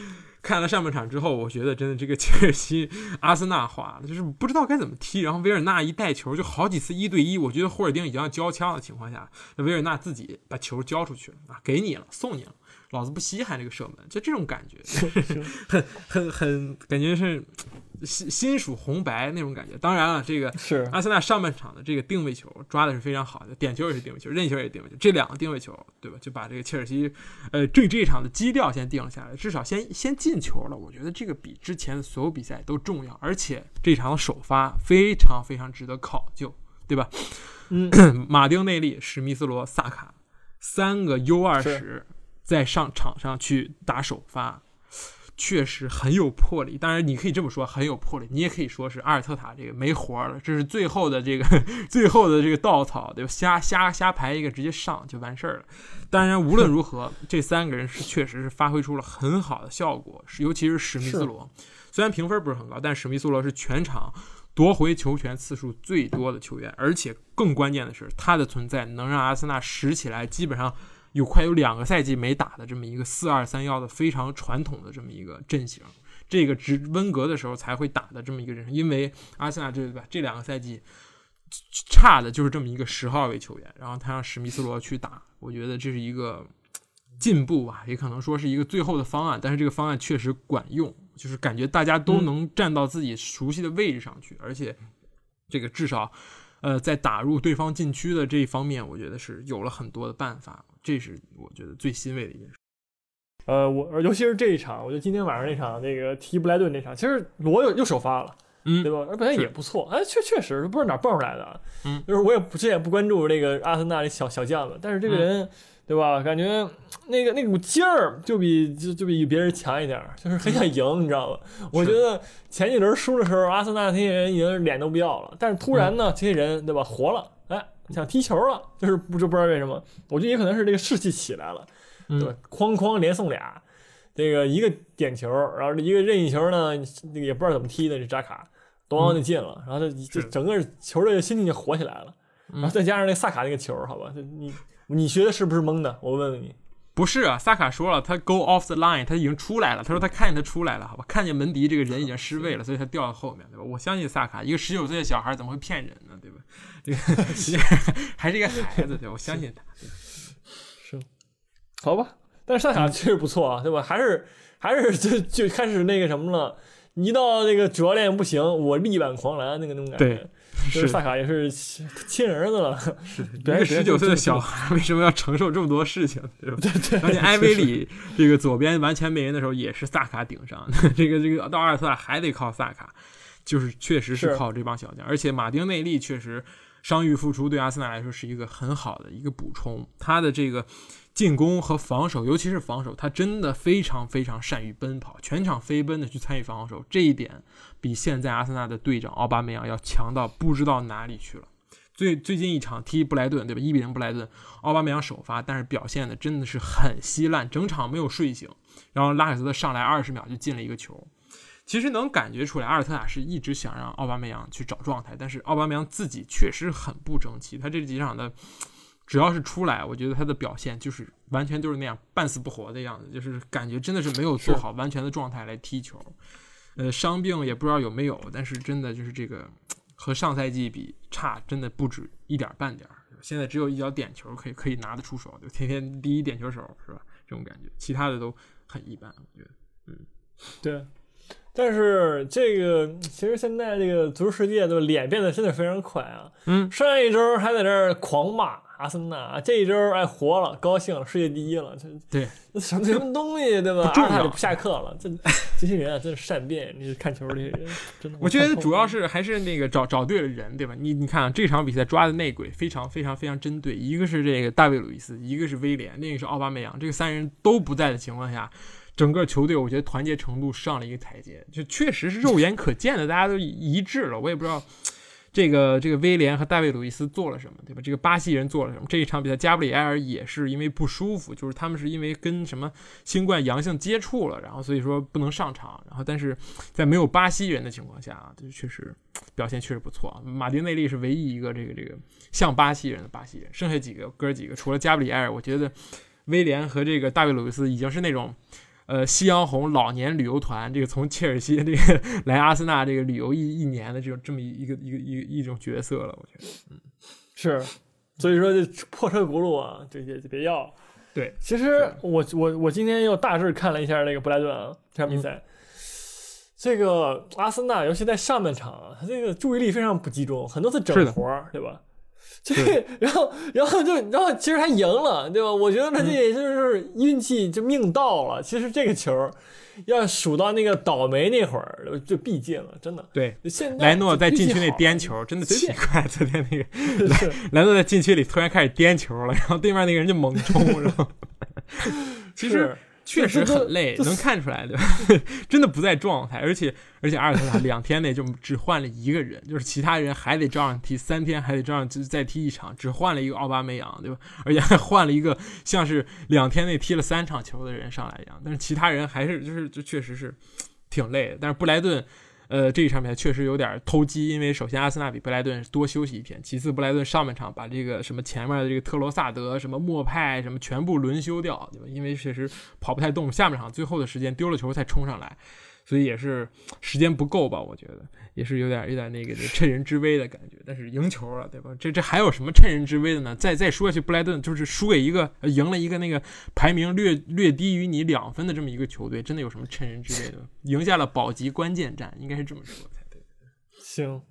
S1: 看了上半场之后，我觉得真的这个 切尔西阿森纳化了，就是不知道该怎么踢。然后维尔纳一带球，就好几次一对一，我觉得霍尔丁已经要交枪的情况下，那维尔纳自己把球交出去了啊，给你了，送你了。老子不稀罕这个射门，就这种感觉，很很很感觉是心心属红白那种感觉。当然了，这个
S2: 是
S1: 阿森纳上半场的这个定位球抓的是非常好的，点球也是定位球，任意球也是定位球，这两个定位球，对吧？就把这个切尔西呃这这一场的基调先定了下来，至少先先进球了。我觉得这个比之前的所有比赛都重要，而且这场首发非常非常值得考究，对吧？
S2: 嗯，
S1: 马丁内利、史密斯罗、萨卡三个 U 二十。在上场上去打首发，确实很有魄力。当然，你可以这么说，很有魄力。你也可以说是阿尔特塔这个没活了，这是最后的这个 最后的这个稻草，对吧？瞎瞎瞎排一个，直接上就完事儿了。当然，无论如何，这三个人是确实是发挥出了很好的效果，是尤其是史密斯罗，虽然评分不是很高，但史密斯罗是全场夺回球权次数最多的球员，而且更关键的是，他的存在能让阿森纳拾起来，基本上。有快有两个赛季没打的这么一个四二三幺的非常传统的这么一个阵型，这个只温格的时候才会打的这么一个阵型，因为阿森纳这对吧？这两个赛季差的就是这么一个十号位球员，然后他让史密斯罗去打，我觉得这是一个进步吧，也可能说是一个最后的方案，但是这个方案确实管用，就是感觉大家都能站到自己熟悉的位置上去，而且这个至少呃在打入对方禁区的这一方面，我觉得是有了很多的办法。这是我觉得最欣慰的一件事。
S2: 呃，我尤其是这一场，我觉得今天晚上那场那个踢布莱顿那场，其实罗又又首发了，
S1: 嗯，
S2: 对吧？而本来也不错，哎，确确实不知道哪蹦出来的，
S1: 嗯，
S2: 就是我也不之前不关注那个阿森纳那小小将子，但是这个人，对吧？感觉那个那股劲儿就比就就比别人强一点，就是很想赢，你知道吧？我觉得前几轮输的时候，阿森纳那些人已经脸都不要了，但是突然呢，这些人对吧活了。想踢球了，就是不就不知道为什么，我觉得也可能是这个士气起来了，对吧？哐哐连送俩，这个一个点球，然后一个任意球呢，那个也不知道怎么踢的，这扎卡，咣就进了，然后这这整个球队的心情就活起来了，然后再加上那萨卡那个球，好吧，你你学的是不是蒙的？我问问你。
S1: 不是啊，萨卡说了，他 go off the line，他已经出来了。他说他看见他出来了，好吧，看见门迪这个人已经失位了，所以他掉到后面，对吧？我相信萨卡，一个十九岁的小孩怎么会骗人呢？这个 还是一个孩子，对？我相信他。
S2: 是，好吧，但是萨卡确实不错啊，对吧？还是还是就就开始那个什么了，一到那个主教练不行，我力挽狂澜那个那种感觉。
S1: 对，就是
S2: 萨卡也是亲儿子了，
S1: 是一个十九岁的小孩，为什么要承受这么多事情？对吧？
S2: 对对。
S1: 而且埃维里这个左边完全没人的时候，也是萨卡顶上。这个这个到阿尔特塔还得靠萨卡，就是确实是靠这帮小将。而且马丁内利确实伤愈复出，对阿森纳来说是一个很好的一个补充。他的这个。进攻和防守，尤其是防守，他真的非常非常善于奔跑，全场飞奔的去参与防守，这一点比现在阿森纳的队长奥巴梅扬要强到不知道哪里去了。最最近一场踢布莱顿，对吧？一比零布莱顿，奥巴梅扬首发，但是表现的真的是很稀烂，整场没有睡醒。然后拉凯斯特上来二十秒就进了一个球，其实能感觉出来，阿尔特塔是一直想让奥巴梅扬去找状态，但是奥巴梅扬自己确实很不争气，他这几场的。只要是出来，我觉得他的表现就是完全都是那样半死不活的样子，就是感觉真的是没有做好完全的状态来踢球。呃，伤病也不知道有没有，但是真的就是这个和上赛季比差，真的不止一点半点儿。现在只有一脚点球可以可以拿得出手，就天天第一点球手是吧？这种感觉，其他的都很一般，我觉得。嗯，
S2: 对。但是这个其实现在这个足球世界的脸变得真的非常快啊。
S1: 嗯，
S2: 上一周还在这儿狂骂。阿森纳这一周哎活了，高兴了，世界第一了，这
S1: 对
S2: 什么什么东西对吧？
S1: 不重要
S2: 就不下课了，这 这些人啊真是善变，你看球这些人真的。
S1: 我觉得主要是还是那个找找对了人对吧？你你看这场比赛抓的内鬼非常非常非常针对，一个是这个大卫鲁伊斯，一个是威廉，另一个是奥巴梅扬，这个三人都不在的情况下，整个球队我觉得团结程度上了一个台阶，就确实是肉眼可见的，大家都一致了。我也不知道。这个这个威廉和大卫·鲁伊斯做了什么，对吧？这个巴西人做了什么？这一场比赛，加布里埃尔也是因为不舒服，就是他们是因为跟什么新冠阳性接触了，然后所以说不能上场。然后但是在没有巴西人的情况下啊，就确实表现确实不错。马丁内利是唯一一个这个这个像巴西人的巴西人，剩下几个哥几个除了加布里埃尔，我觉得威廉和这个大卫·鲁伊斯已经是那种。呃，夕阳红老年旅游团，这个从切尔西这个来阿森纳这个旅游一一年的这种这么一个一个一个一种角色了，我觉得，嗯，
S2: 是，所以说这破车轱辘啊，这些就别要。
S1: 对，
S2: 其实我我我今天又大致看了一下那个布莱顿啊这场比赛，这个阿森纳尤其在上半场啊，他这个注意力非常不集中，很多次整活，对吧？这，然后，然后就，然后其实他赢了，对吧？我觉得他这也就是运气就命到了。其实这个球要数到那个倒霉那会儿就必进了，真的。
S1: 对，
S2: 现
S1: 莱诺在禁区内颠球，真的奇怪。昨天那个 莱莱诺在禁区里突然开始颠球了，然后对面那个人就猛冲，然后 其实。确实很累，能看出来对吧，真的不在状态，而且而且阿尔特塔两天内就只换了一个人，就是其他人还得照样踢，三天还得照样就再踢一场，只换了一个奥巴梅扬，对吧？而且还换了一个像是两天内踢了三场球的人上来一样，但是其他人还是就是就确实是挺累的，但是布莱顿。呃，这一场比赛确实有点偷鸡，因为首先阿森纳比布莱顿多休息一天，其次布莱顿上半场把这个什么前面的这个特罗萨德、什么莫派什么全部轮休掉，对吧？因为确实跑不太动，下半场最后的时间丢了球才冲上来。所以也是时间不够吧？我觉得也是有点有点那个趁人之危的感觉。但是赢球了，对吧？这这还有什么趁人之危的呢？再再说下去，布莱顿就是输给一个赢了一个那个排名略略低于你两分的这么一个球队，真的有什么趁人之危的？赢下了保级关键战，应该是这么说才对。
S2: 行。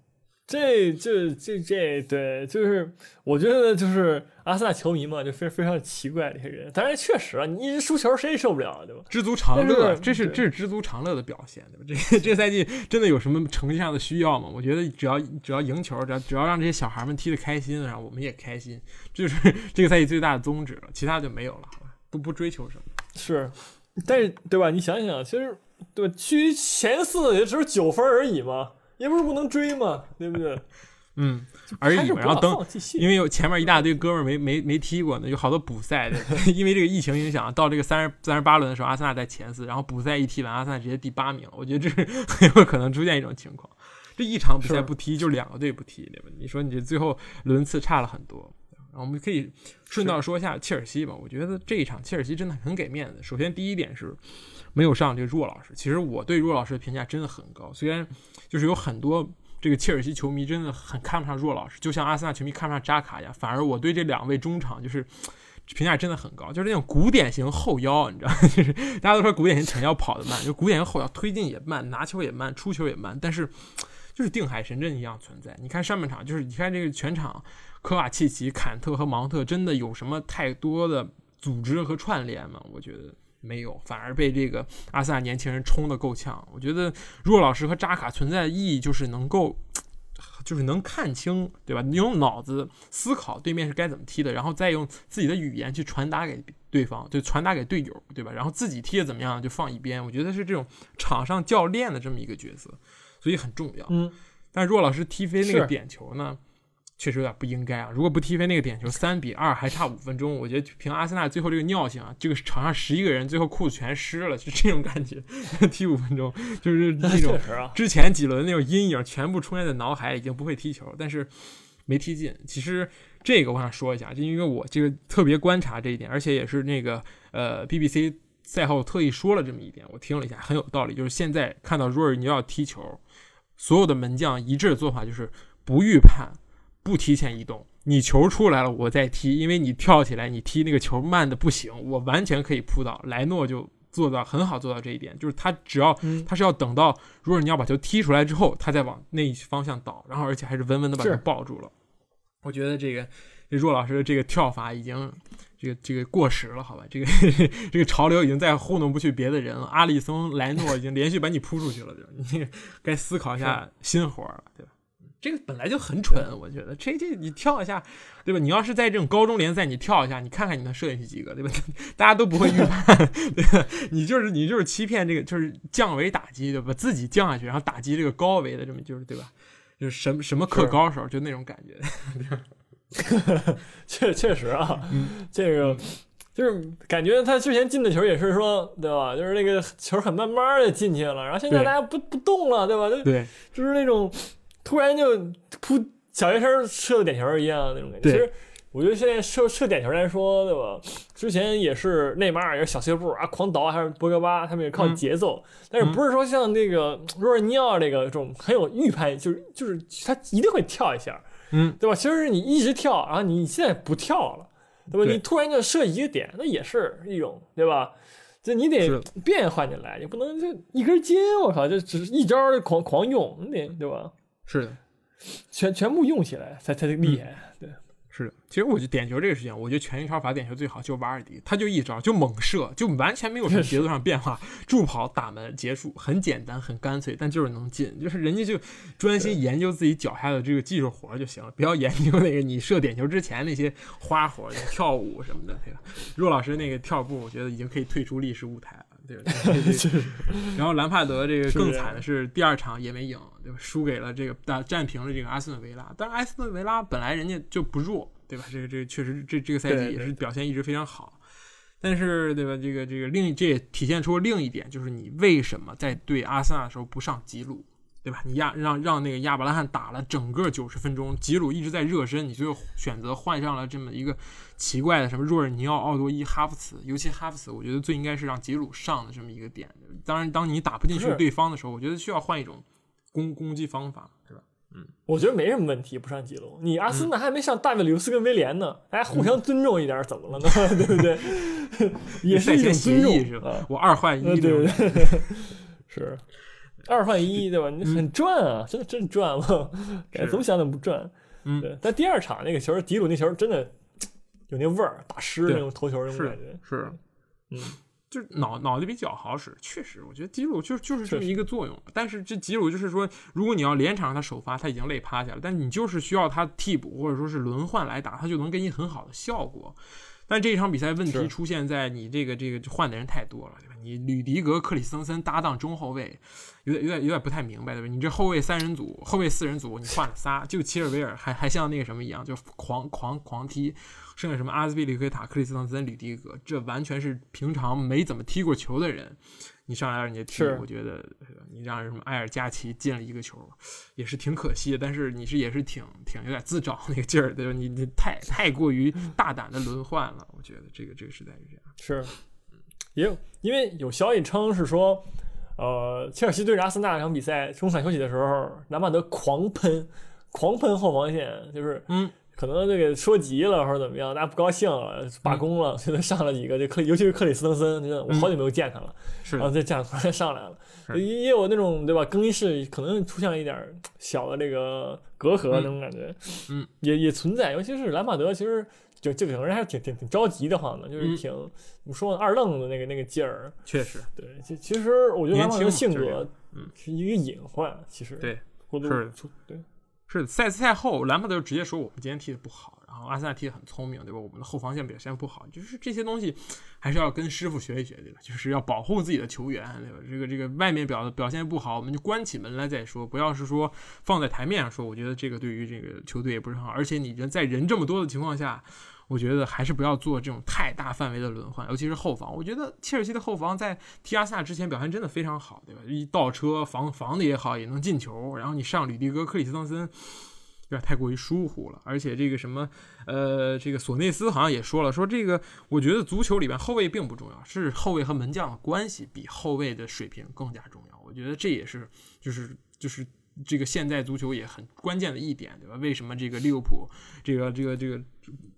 S2: 这这这这对，就是我觉得就是阿森纳球迷嘛，就非非常奇怪这些人。当然，确实啊，你一直输球，谁也受不了，对吧？
S1: 知足常乐，这是这是知足常乐的表现，对吧？这这赛季真的有什么成绩上的需要吗？我觉得只要只要赢球，只要只要让这些小孩们踢得开心，然后我们也开心，这就是这个赛季最大的宗旨了。其他就没有了，好吧？不不追求什么。
S2: 是，但是对吧？你想想，其实对吧？区前四也只是九分而已嘛。也不是不能追嘛，对不对？
S1: 嗯，而且。然后等，因为有前面一大堆哥们儿没没没踢过呢，有好多补赛的。因为这个疫情影响，到这个三十三十八轮的时候，阿森纳在前四，然后补赛一踢完，阿森纳直接第八名。我觉得这是 很有可能出现一种情况，这一场比赛不踢就两个队不踢，对吧？你说你这最后轮次差了很多。然后我们可以顺道说一下切尔西吧。我觉得这一场切尔西真的很给面子。首先第一点是。没有上这个若老师，其实我对若老师的评价真的很高。虽然就是有很多这个切尔西球迷真的很看不上若老师，就像阿森纳球迷看不上扎卡一样。反而我对这两位中场就是评价真的很高，就是那种古典型后腰，你知道，就是大家都说古典型前腰跑得慢，就古典型后腰推进也慢，拿球也慢，出球也慢，但是就是定海神针一样存在。你看上半场，就是你看这个全场，科瓦契奇、坎特和芒特真的有什么太多的组织和串联吗？我觉得没有，反而被这个阿森纳年轻人冲得够呛。我觉得若老师和扎卡存在的意义就是能够。就是能看清，对吧？你用脑子思考对面是该怎么踢的，然后再用自己的语言去传达给对方，就传达给队友，对吧？然后自己踢的怎么样就放一边。我觉得是这种场上教练的这么一个角色，所以很重要。
S2: 嗯，
S1: 但若老师踢飞那个点球呢？确实有点不应该啊！如果不踢飞那个点球，三比二还差五分钟，我觉得凭阿森纳最后这个尿性啊，这个场上十一个人最后裤子全湿了，就这种感觉。踢五分钟就是那种之前几轮那种阴影全部出现在脑海，已经不会踢球，但是没踢进。其实这个我想说一下，就因为我这个特别观察这一点，而且也是那个呃 BBC 赛后特意说了这么一点，我听了一下，很有道理。就是现在看到若尔尼奥踢球，所有的门将一致的做法就是不预判。不提前移动，你球出来了，我再踢，因为你跳起来，你踢那个球慢的不行，我完全可以扑倒。莱诺就做到很好，做到这一点，就是他只要他是要等到，如果你要把球踢出来之后，他再往那一方向倒，然后而且还是稳稳的把球抱住了。我觉得这个若老师的这个跳法已经这个这个过时了，好吧？这个 这个潮流已经在糊弄不去别的人了。阿里松、莱诺已经连续把你扑出去了，就你该思考一下新活了，对吧？这个本来就很蠢，我觉得这这你跳一下，对吧？你要是在这种高中联赛，你跳一下，你看看你能射进去几个，对吧？大家都不会预判，对吧？你就是你就是欺骗这个，就是降维打击，对吧？自己降下去，然后打击这个高维的，这么就是对吧？就是什么什么克高手，就那种感觉。
S2: 确确实啊，这个就是感觉他之前进的球也是说，对吧？就是那个球很慢慢的进去了，然后现在大家不不动了，对吧？就
S1: 对，
S2: 就是那种。突然就扑小学生射个点球一样那种感觉。其实我觉得现在射射点球来说，对吧？之前也是内马尔也是小碎步啊，狂倒，还是博格巴他们也靠节奏。但是不是说像那个若尔尼奥这个这种很有预判，就是就是他一定会跳一下，
S1: 嗯，
S2: 对吧？其实是你一直跳，然后你现在不跳了，对吧？你突然就射一个点，那也是一种，对吧？就你得变换进来，你不能就一根筋，我靠，就只是一招狂狂用，你得对吧？
S1: 是的，
S2: 全全部用起来才才厉害。对，
S1: 是的。其实我觉得点球这个事情，我觉得全英超罚点球最好就瓦尔迪，他就一招就猛射，就完全没有什么节奏上变化，助跑打门结束，很简单很干脆，但就是能进。就是人家就专心研究自己脚下的这个技术活就行了，不要研究那个你射点球之前那些花活、跳舞什么的。对吧？若老师那个跳步，我觉得已经可以退出历史舞台了。对，然后兰帕德这个更惨的是第二场也没赢，对吧？输给了这个打战平了这个阿斯顿维拉。但是阿斯顿维拉本来人家就不弱，对吧？这个这个确实这这个赛季也是表现一直非常好。但是对吧？这个这个另这也体现出另一点，就是你为什么在对阿森纳的时候不上吉鲁？对吧？你亚让让那个亚伯拉罕打了整个九十分钟，吉鲁一直在热身，你最后选择换上了这么一个奇怪的什么若尔尼奥、奥多伊、哈弗茨，尤其哈弗茨，我觉得最应该是让吉鲁上的这么一个点。当然，当你打不进去对方的时候，我觉得需要换一种攻攻击方法，是吧？
S2: 嗯，我觉得没什么问题，不上吉鲁。你阿森纳还没上大卫·里乌斯跟威廉呢，大家互相尊重一点，怎么了呢？对不对？也是一种尊重，
S1: 是吧？我二换一，
S2: 对不对？是。二换一，对吧？你很赚啊，真的真赚了，怎么想怎么不赚。
S1: 嗯，
S2: 对。但第二场那个球，迪鲁那球真的有那味儿，打湿那种头球那种感觉。
S1: 是，
S2: 嗯，
S1: 就是脑脑子比较好使，确实，我觉得迪鲁就就是这么一个作用。但是这迪鲁就是说，如果你要连场让他首发，他已经累趴下了。但你就是需要他替补或者说是轮换来打，他就能给你很好的效果。但这一场比赛问题出现在你这个这个换的人太多了，对吧？你吕迪格、克里斯滕森搭档中后卫，有点有点有点不太明白，对吧？你这后卫三人组、后卫四人组，你换了仨，就齐尔维尔还还像那个什么一样，就狂狂狂踢，剩下什么阿兹比利奎塔、克里斯滕森、吕迪格，这完全是平常没怎么踢过球的人。你上来让人家踢，我觉得你让什么埃尔加奇进了一个球，也是挺可惜的。但是你是也是挺挺有点自找那个劲儿，对吧？你你太太过于大胆的轮换了，我觉得这个这个实在是这样。
S2: 是，也有因为有消息称是说，呃，切尔西对阿森纳那场比赛中场休息的时候，南马德狂喷狂喷后防线，就是
S1: 嗯，
S2: 可能这个说急了或者怎么样，大家不高兴了，罢工了，现在上了几个，就克，尤其是克里斯滕森，我好久没有见他了，然后这这样突然上来了，也也有那种对吧？更衣室可能出现了一点小的这个隔阂那种感觉，
S1: 嗯，
S2: 也也存在，尤其是兰帕德，其实就这个人还是挺挺挺着急的慌的，就是挺怎么说呢二愣子那个那个劲儿，
S1: 确实，
S2: 对，其其实我觉得兰帕德性格
S1: 嗯。
S2: 是一个隐患，其实
S1: 对，
S2: 是对。
S1: 是赛赛后，兰帕德就直接说我们今天踢的不好，然后阿森纳踢的很聪明，对吧？我们的后防线表现不好，就是这些东西还是要跟师傅学一学，对吧？就是要保护自己的球员，对吧？这个这个外面表表现不好，我们就关起门来再说，不要是说放在台面上说。我觉得这个对于这个球队也不是很好，而且你人在人这么多的情况下。我觉得还是不要做这种太大范围的轮换，尤其是后防。我觉得切尔西的后防在踢阿萨之前表现真的非常好，对吧？一倒车防防的也好，也能进球。然后你上吕迪格、克里斯滕森，有点太过于疏忽了。而且这个什么，呃，这个索内斯好像也说了，说这个我觉得足球里边后卫并不重要，是后卫和门将的关系比后卫的水平更加重要。我觉得这也是就是就是这个现在足球也很关键的一点，对吧？为什么这个利物浦这个这个这个？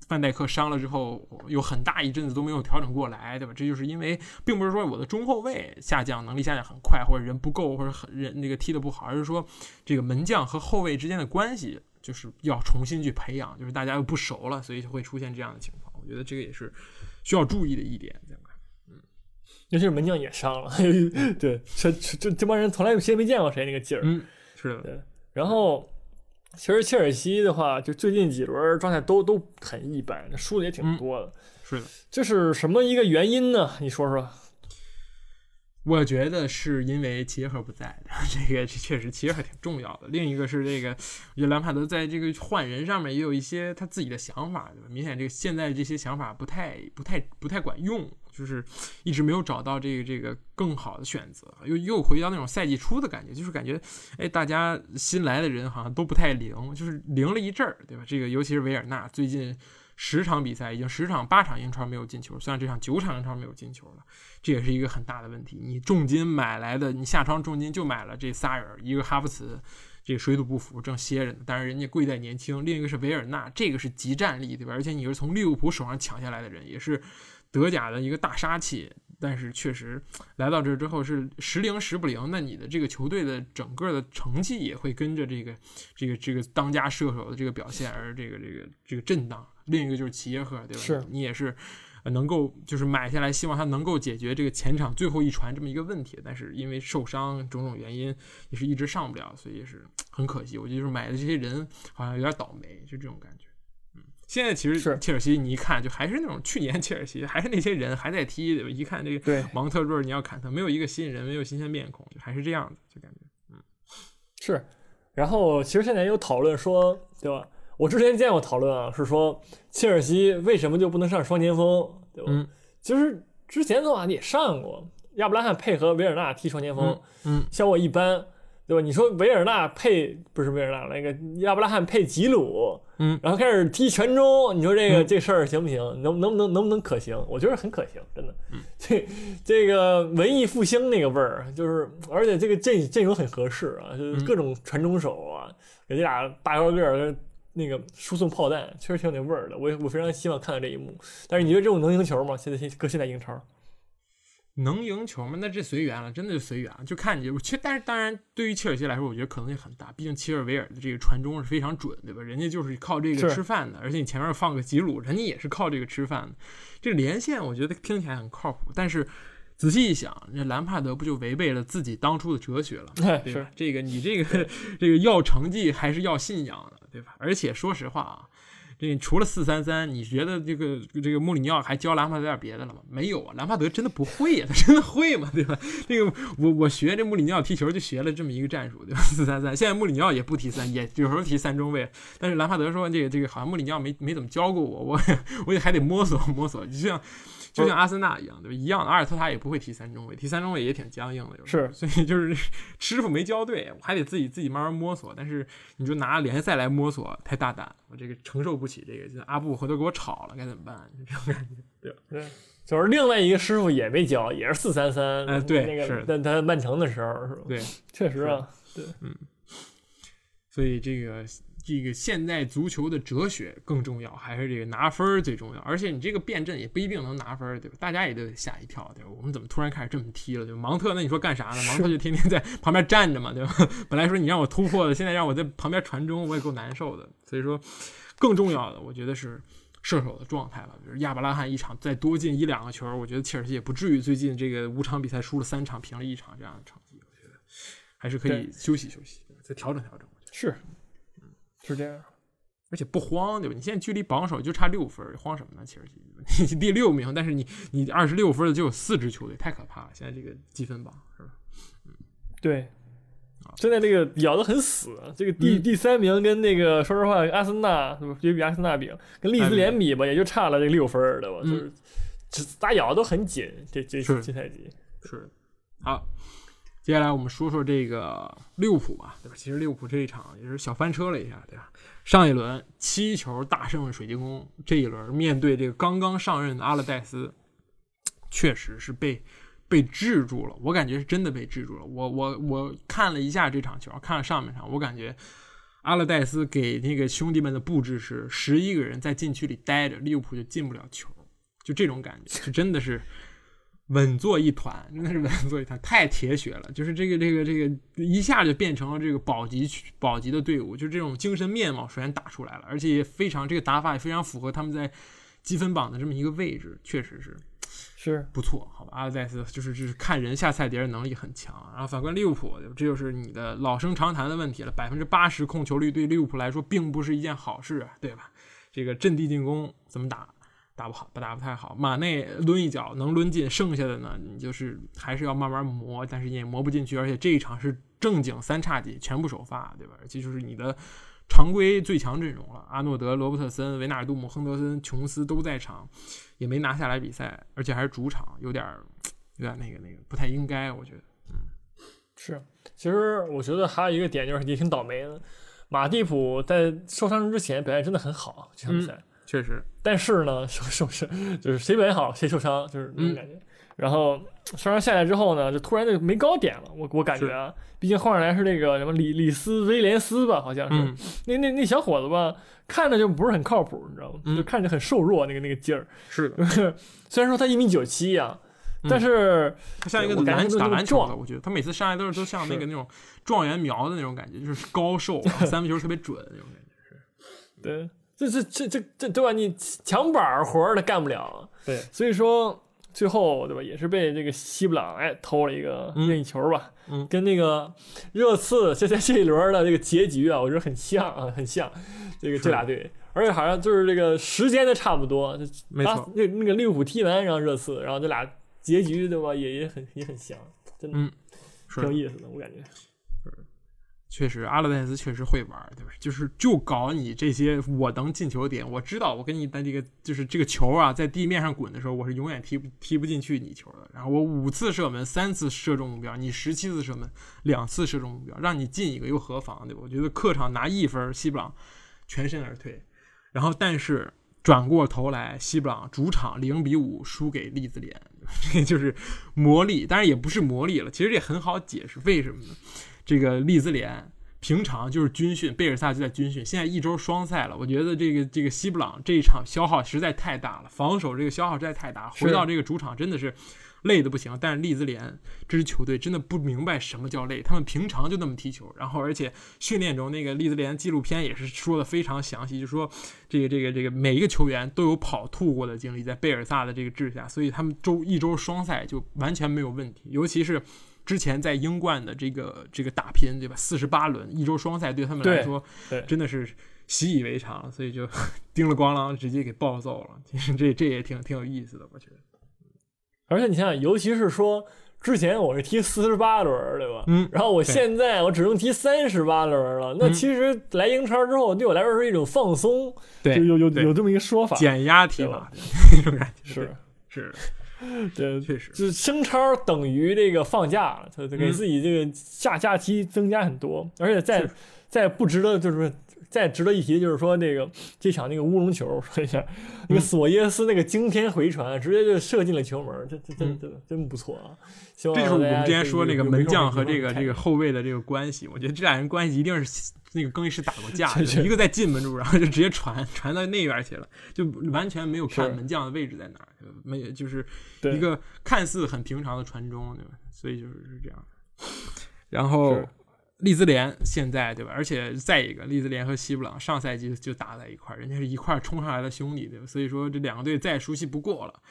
S1: 范戴克伤了之后，有很大一阵子都没有调整过来，对吧？这就是因为，并不是说我的中后卫下降能力下降很快，或者人不够，或者很人那个踢的不好，而是说这个门将和后卫之间的关系就是要重新去培养，就是大家又不熟了，所以就会出现这样的情况。我觉得这个也是需要注意的一点，对吧？
S2: 嗯，尤其是门将也伤了，对，这这这帮人从来谁没见过谁那个劲儿，
S1: 嗯，是的，
S2: 对，然后。其实切尔西的话，就最近几轮状态都都很一般，输的也挺多的。
S1: 是的，
S2: 这是什么一个原因呢？你说说。
S1: 我觉得是因为齐耶赫不在的，这个确实齐耶赫挺重要的。另一个是这个，我觉得兰帕德在这个换人上面也有一些他自己的想法，对吧？明显这个现在这些想法不太、不太、不太管用，就是一直没有找到这个这个更好的选择，又又回到那种赛季初的感觉，就是感觉哎，大家新来的人好像都不太灵，就是灵了一阵儿，对吧？这个尤其是维尔纳最近。十场比赛已经十场八场英超没有进球，虽然这场九场英超没有进球了，这也是一个很大的问题。你重金买来的，你下窗重金就买了这仨人，一个哈弗茨，这个水土不服正歇着呢，但是人家贵在年轻；另一个是维尔纳，这个是极战力，对吧？而且你是从利物浦手上抢下来的人，也是德甲的一个大杀器。但是确实来到这之后是时灵时不灵，那你的这个球队的整个的成绩也会跟着这个这个这个当家射手的这个表现而这个这个这个震荡。另一个就是齐耶赫，对吧？
S2: 是
S1: 你也是能够就是买下来，希望他能够解决这个前场最后一传这么一个问题，但是因为受伤种种原因，也是一直上不了，所以也是很可惜。我觉得就是买的这些人好像有点倒霉，就这种感觉。嗯，现在其实切尔西你一看就还是那种去年切尔西，还是那些人还在踢？一看这个芒特、瑞尔尼奥、坎特，没有一个新人，没有新鲜面孔，就还是这样子，就感觉嗯
S2: 是。然后其实现在有讨论说，对吧？我之前见过讨论啊，是说切尔西为什么就不能上双前锋，对吧？
S1: 嗯，
S2: 其实之前的话你也上过，亚布拉罕配合维尔纳踢双前锋，
S1: 嗯，
S2: 效果一般，对吧？你说维尔纳配不是维尔纳那个亚伯拉罕配吉鲁，
S1: 嗯，
S2: 然后开始踢全中，你说这个这事儿行不行？能能不能能不能可行？我觉得很可行，真的。这这个文艺复兴那个味儿，就是而且这个阵阵容很合适啊，就是各种传中手啊，给这俩大高个儿。那个输送炮弹确实挺有那味儿的，我我非常希望看到这一幕。但是你觉得这种能赢球吗？现在现搁现在英超
S1: 能赢球吗？那这随缘了，真的就随缘了，就看你。其实，但是当然，对于切尔西来说，我觉得可能性很大。毕竟切尔维尔的这个传中是非常准，对吧？人家就是靠这个吃饭的，而且你前面放个吉鲁，人家也是靠这个吃饭的。这个连线我觉得听起来很靠谱，但是仔细一想，这兰帕德不就违背了自己当初的哲学了？对吧？这个你这个这个要成绩还是要信仰的？对吧？而且说实话啊，这除了四三三，你觉得这个这个穆里尼奥还教兰帕德点别的了吗？没有啊，兰帕德真的不会呀，他真的会吗？对吧？这个我我学这穆里尼奥踢球就学了这么一个战术，对吧？四三三，现在穆里尼奥也不踢三，也有时候踢三中卫，但是兰帕德说这个这个好像穆里尼奥没没怎么教过我，我我也还得摸索摸索，就像。就像阿森纳一样，对吧？一样的，阿尔特塔也不会踢三中卫，踢三中卫也挺僵硬的，
S2: 是。
S1: 所以就是 师傅没教对，我还得自己自己慢慢摸索。但是你就拿联赛来摸索，太大胆，我这个承受不起这个。阿布回头给我炒了，该怎么办？就 这种感觉，对吧？
S2: 对，就是另外一个师傅也没教，也是四三三。
S1: 哎，对，
S2: 那
S1: 个
S2: 在他曼城的时候，是吧？
S1: 对，
S2: 确实啊，对，
S1: 嗯。所以这个这个现代足球的哲学更重要，还是这个拿分最重要？而且你这个变阵也不一定能拿分，对吧？大家也都吓一跳，对吧？我们怎么突然开始这么踢了？对吧？芒特，那你说干啥呢？芒特就天天在旁边站着嘛，对吧？本来说你让我突破的，现在让我在旁边传中，我也够难受的。所以说，更重要的，我觉得是射手的状态了。比如亚伯拉罕一场再多进一两个球，我觉得切尔西也不至于最近这个五场比赛输了三场，平了一场这样的成绩。我觉得还是可以休息休息，再调整调整。
S2: 是。是这样，
S1: 而且不慌，对吧？你现在距离榜首就差六分，慌什么呢？其实你 第六名，但是你你二十六分的就有四支球队，太可怕了。现在这个积分榜是吧？
S2: 嗯，对。现在这个咬得很死，这个第第三名跟那个说实话，阿森纳是吧？比比阿森纳比，跟利兹联比吧，也就差了这六分，对吧？就是这大咬的都很紧，这这这赛季
S1: 是好。接下来我们说说这个利物浦吧，对吧？其实利物浦这一场也是小翻车了一下，对吧？上一轮七球大胜水晶宫，这一轮面对这个刚刚上任的阿勒代斯，确实是被被制住了。我感觉是真的被制住了。我我我看了一下这场球，看了上半场，我感觉阿勒代斯给那个兄弟们的布置是十一个人在禁区里待着，利物浦就进不了球，就这种感觉，是真的是。稳坐一团，真的是稳坐一团，太铁血了。就是这个这个这个，一下就变成了这个保级保级的队伍，就这种精神面貌首先打出来了，而且也非常这个打法也非常符合他们在积分榜的这么一个位置，确实是
S2: 是
S1: 不错。好吧，阿尔塞斯就是就是看人下菜碟的能力很强。然后反观利物浦，这就是你的老生常谈的问题了，百分之八十控球率对利物浦来说并不是一件好事啊，对吧？这个阵地进攻怎么打？打不好，不打不太好。马内抡一脚能抡进，剩下的呢，你就是还是要慢慢磨，但是也磨不进去。而且这一场是正经三叉戟，全部首发，对吧？而且就是你的常规最强阵容了，阿诺德、罗伯特森、维纳尔杜姆、亨德森、琼斯都在场，也没拿下来比赛，而且还是主场，有点有点那个那个不太应该，我觉得。嗯，
S2: 是。其实我觉得还有一个点就是也挺倒霉的，马蒂普在受伤之前表现真的很好，这场比赛。
S1: 确实，
S2: 但是呢，受 是就是谁表现好谁受伤，就是那种感觉。然后受伤下来之后呢，就突然就没高点了。我我感觉啊，毕竟换上来是那个什么李李斯威廉斯吧，好像是那那那小伙子吧，看着就不是很靠谱，你知道吗？就看着很瘦弱，那个那个劲儿。
S1: 是
S2: 的，虽然说他一米九七呀，但是
S1: 他像一个篮打篮球的，我觉得他每次上来都是都像那个那种状元苗的那种感觉，就是高瘦，三分球特别准那种感觉。是，
S2: 对。这这这这这对吧？你抢板活儿他干不了，
S1: 对，
S2: 所以说最后对吧，也是被这个西布朗哎偷了一个任意球吧，
S1: 嗯，
S2: 跟那个热刺现在这一轮的这个结局啊，我觉得很像啊，很像这个这俩队，而且好像就是这个时间都差不多，
S1: 没错，
S2: 那那个利物浦踢完然后热刺，然后这俩结局对吧，也也很也很像，真的，
S1: 嗯，
S2: 挺有意思的，我感觉。
S1: 确实，阿勒代斯确实会玩，对吧？就是就搞你这些我能进球点，我知道我跟你的这个就是这个球啊，在地面上滚的时候，我是永远踢不踢不进去你球的。然后我五次射门，三次射中目标，你十七次射门，两次射中目标，让你进一个又何妨，对吧？我觉得客场拿一分，西布朗全身而退。然后但是转过头来，西布朗主场零比五输给利兹联，这 就是魔力，当然也不是魔力了。其实这很好解释，为什么呢？这个利兹联平常就是军训，贝尔萨就在军训。现在一周双赛了，我觉得这个这个西布朗这一场消耗实在太大了，防守这个消耗实在太大。回到这个主场真的是累的不行。但是利兹联这支球队真的不明白什么叫累，他们平常就那么踢球，然后而且训练中那个利兹联纪录片也是说的非常详细，就说这个这个这个每一个球员都有跑吐过的经历，在贝尔萨的这个治下，所以他们周一周双赛就完全没有问题，尤其是。之前在英冠的这个这个打拼，对吧？四十八轮一周双赛，对他们来说，真的是习以为常，所以就叮了咣啷，直接给暴揍了。其实这这也挺挺有意思的，我觉得。
S2: 而且你想想，尤其是说之前我是踢四十八轮，对吧？
S1: 嗯。
S2: 然后我现在我只能踢三十八轮了，那其实来英超之后，对我来说是一种放松，
S1: 对，
S2: 有有有这么一个说法，
S1: 减压踢法那 种感觉，
S2: 是
S1: 是。
S2: 对，
S1: 确实，
S2: 就是升超等于这个放假，他给自己这个假假期增加很多，而且在在不值得就是再值得一提的就是说那个这场那个乌龙球说一下，那个索耶斯那个惊天回传直接就射进了球门，这这这这真不错啊！这
S1: 就是我们之前说那个门将和这个这个后卫的这个关系，我觉得这俩人关系一定是那个更衣室打过架，一个在进门柱，然后就直接传传到那边去了，就完全没有看门将的位置在哪儿，没就是一个看似很平常的传中，对吧？所以就是是这样。然后。利兹联现在对吧？而且再一个，利兹联和西布朗上赛季就打在一块儿，人家是一块儿冲上来的兄弟，对吧？所以说这两个队再熟悉不过了。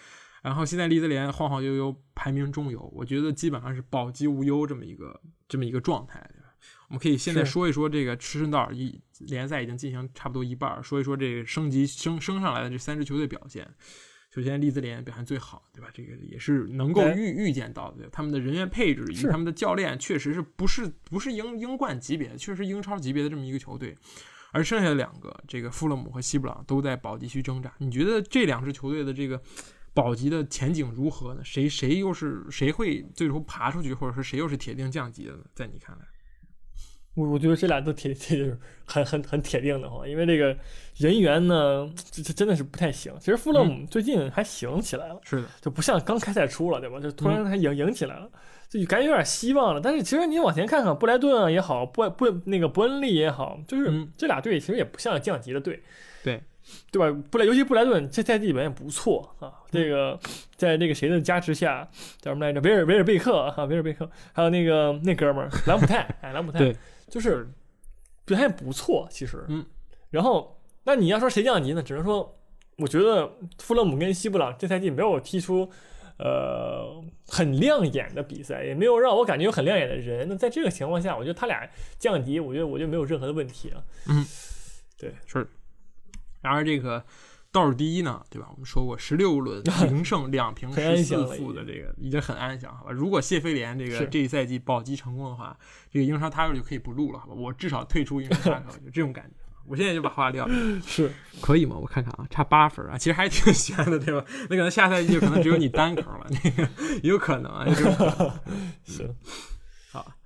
S1: 然后现在利兹联晃晃悠悠排名中游，我觉得基本上是保级无忧这么一个这么一个状态，对吧？我们可以现在说一说这个赤身道一联赛已经进行差不多一半，说一说这个升级升升上来的这三支球队表现。首先，利兹联表现最好，对吧？这个也是能够预预见到的。他们的人员配置以及他们的教练，确实是不是不是英英冠级别，确实英超级别的这么一个球队。而剩下的两个，这个富勒姆和西布朗都在保级区挣扎。你觉得这两支球队的这个保级的前景如何呢？谁谁又是谁会最终爬出去，或者说谁又是铁定降级的呢？在你看来？
S2: 我我觉得这俩都铁铁就是很很很铁定的哈，因为这个人员呢，这这真的是不太行。其实富勒姆最近还行起来了，
S1: 是的，
S2: 就不像刚开赛出了，对吧？就突然还赢赢起来了，就感觉有点希望了。但是其实你往前看看，布莱顿也好，布布那个伯恩利也好，就是这俩队其实也不像降级的队，
S1: 对
S2: 对吧？布莱尤其布莱顿这赛季表现不错啊，这个在那个谁的加持下，叫什么来着？维尔维尔贝克啊，维尔贝克，还有那个那哥们儿兰普泰，哎，兰普泰。就是表现不错，其实，
S1: 嗯，
S2: 然后那你要说谁降级呢？只能说，我觉得富勒姆跟西布朗这赛季没有踢出呃很亮眼的比赛，也没有让我感觉有很亮眼的人。那在这个情况下，我觉得他俩降级，我觉得我就没有任何的问题了。
S1: 嗯，
S2: 对，
S1: 是。然而这个。倒数第一呢，对吧？我们说过十六轮 零胜两平十四负的这个已经很安详，好吧？如果谢菲联这个这一赛季保级成功的话，这个英超他就可以不录了，好吧？我至少退出英超，就这种感觉。我现在就把话撂，
S2: 是
S1: 可以吗？我看看啊，差八分啊，其实还挺悬的，对吧？那可能下赛季就可能只有你单口了，那个也有可能啊，
S2: 行。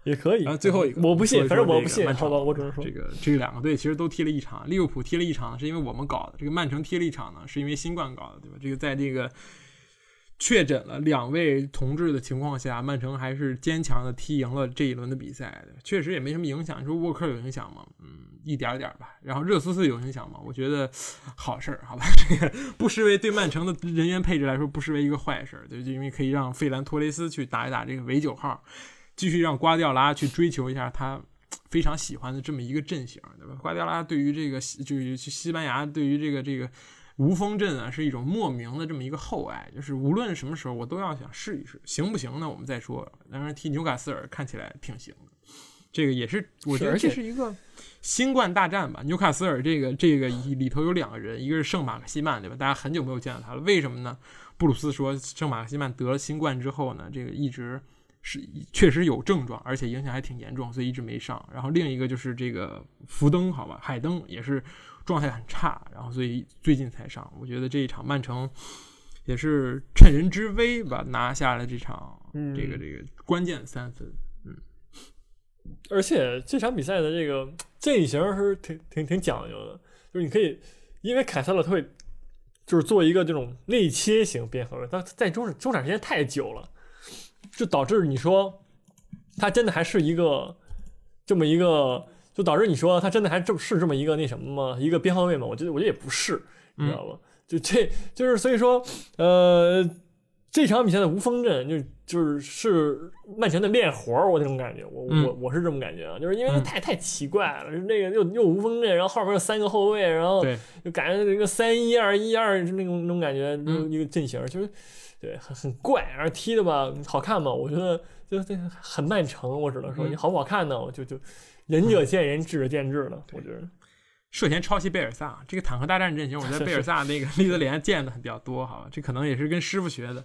S1: 啊，
S2: 也可以。
S1: 然后最后一个，
S2: 我不信，反正我不
S1: 信。
S2: 好吧，我只能说，
S1: 这个这两个队其实都踢了一场。利物浦踢了一场，是因为我们搞的；这个曼城踢了一场呢，是因为新冠搞的，对吧？这个在这个确诊了两位同志的情况下，曼城还是坚强的踢赢了这一轮的比赛。确实也没什么影响。你说沃克有影响吗？嗯，一点点吧。然后热苏斯有影响吗？我觉得好事儿，好吧？这个不失为对曼城的人员配置来说，不失为一个坏事儿。对，就因为可以让费兰托雷斯去打一打这个伪九号。继续让瓜迪奥拉去追求一下他非常喜欢的这么一个阵型，对吧？瓜迪奥拉对于这个就是去西班牙，对于这个这个无锋阵啊，是一种莫名的这么一个厚爱，就是无论什么时候我都要想试一试，行不行呢？我们再说。当然踢纽卡斯尔看起来挺行的，这个也是我觉得这是一个新冠大战吧。纽卡斯尔这个这个里头有两个人，一个是圣马克西曼，对吧？大家很久没有见到他了，为什么呢？布鲁斯说圣马克西曼得了新冠之后呢，这个一直。是确实有症状，而且影响还挺严重，所以一直没上。然后另一个就是这个福登，好吧，海登也是状态很差，然后所以最近才上。我觉得这一场曼城也是趁人之危吧，拿下了这场这个这个关键三分。嗯，
S2: 而且这场比赛的这个阵型是挺挺挺讲究的，就是你可以因为凯撒勒他会就是做一个这种内切型边后卫，但在中中场时间太久了。就导致你说，他真的还是一个这么一个，就导致你说他真的还这是这么一个那什么吗？一个边后卫吗？我觉得我觉得也不是，你知道吧？就这就是所以说，呃，这场比赛的无锋阵就就是是曼城的练活儿，我那种感觉，我我我是这么感觉啊，就是因为太太奇怪了，那个又又无锋阵，然后后面有三个后卫，然后就感觉一个三一二一二那种那种感觉，一个阵型就是。对，很很怪，然后踢的吧，好看吗？我觉得就这很曼城，我只能说你好不好看呢？我就就仁者见仁，智者见智了。我觉得
S1: 涉嫌抄袭贝尔萨这个坦克大战阵型，我觉得贝尔萨那个利兹联 见的比较多，好吧？这可能也是跟师傅学的。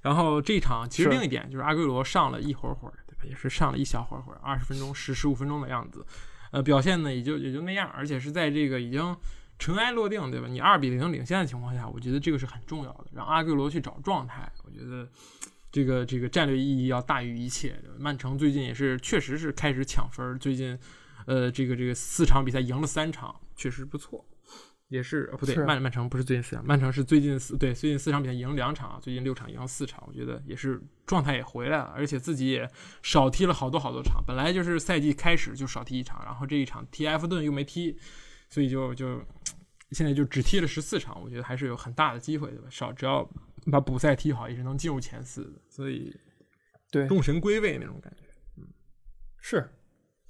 S1: 然后这场其实另一点就是阿圭罗上了一会儿会儿，对吧？也是上了一小会儿会儿，二十分钟十十五分钟的样子，呃，表现呢也就也就那样，而且是在这个已经。尘埃落定，对吧？你二比零领先的情况下，我觉得这个是很重要的，让阿圭罗去找状态。我觉得这个这个战略意义要大于一切。曼城最近也是确实是开始抢分，最近呃，这个这个四场比赛赢了三场，确实不错。也是，不对，曼曼城不是最近四场，曼城是最近四对最近四场比赛赢两场，最近六场赢了四场，我觉得也是状态也回来了，而且自己也少踢了好多好多场，本来就是赛季开始就少踢一场，然后这一场踢埃弗顿又没踢，所以就就现在就只踢了十四场，我觉得还是有很大的机会，对吧？少只要把补赛踢好，也是能进入前四的，所以
S2: 对
S1: 众神归位那种感觉，嗯，
S2: 是。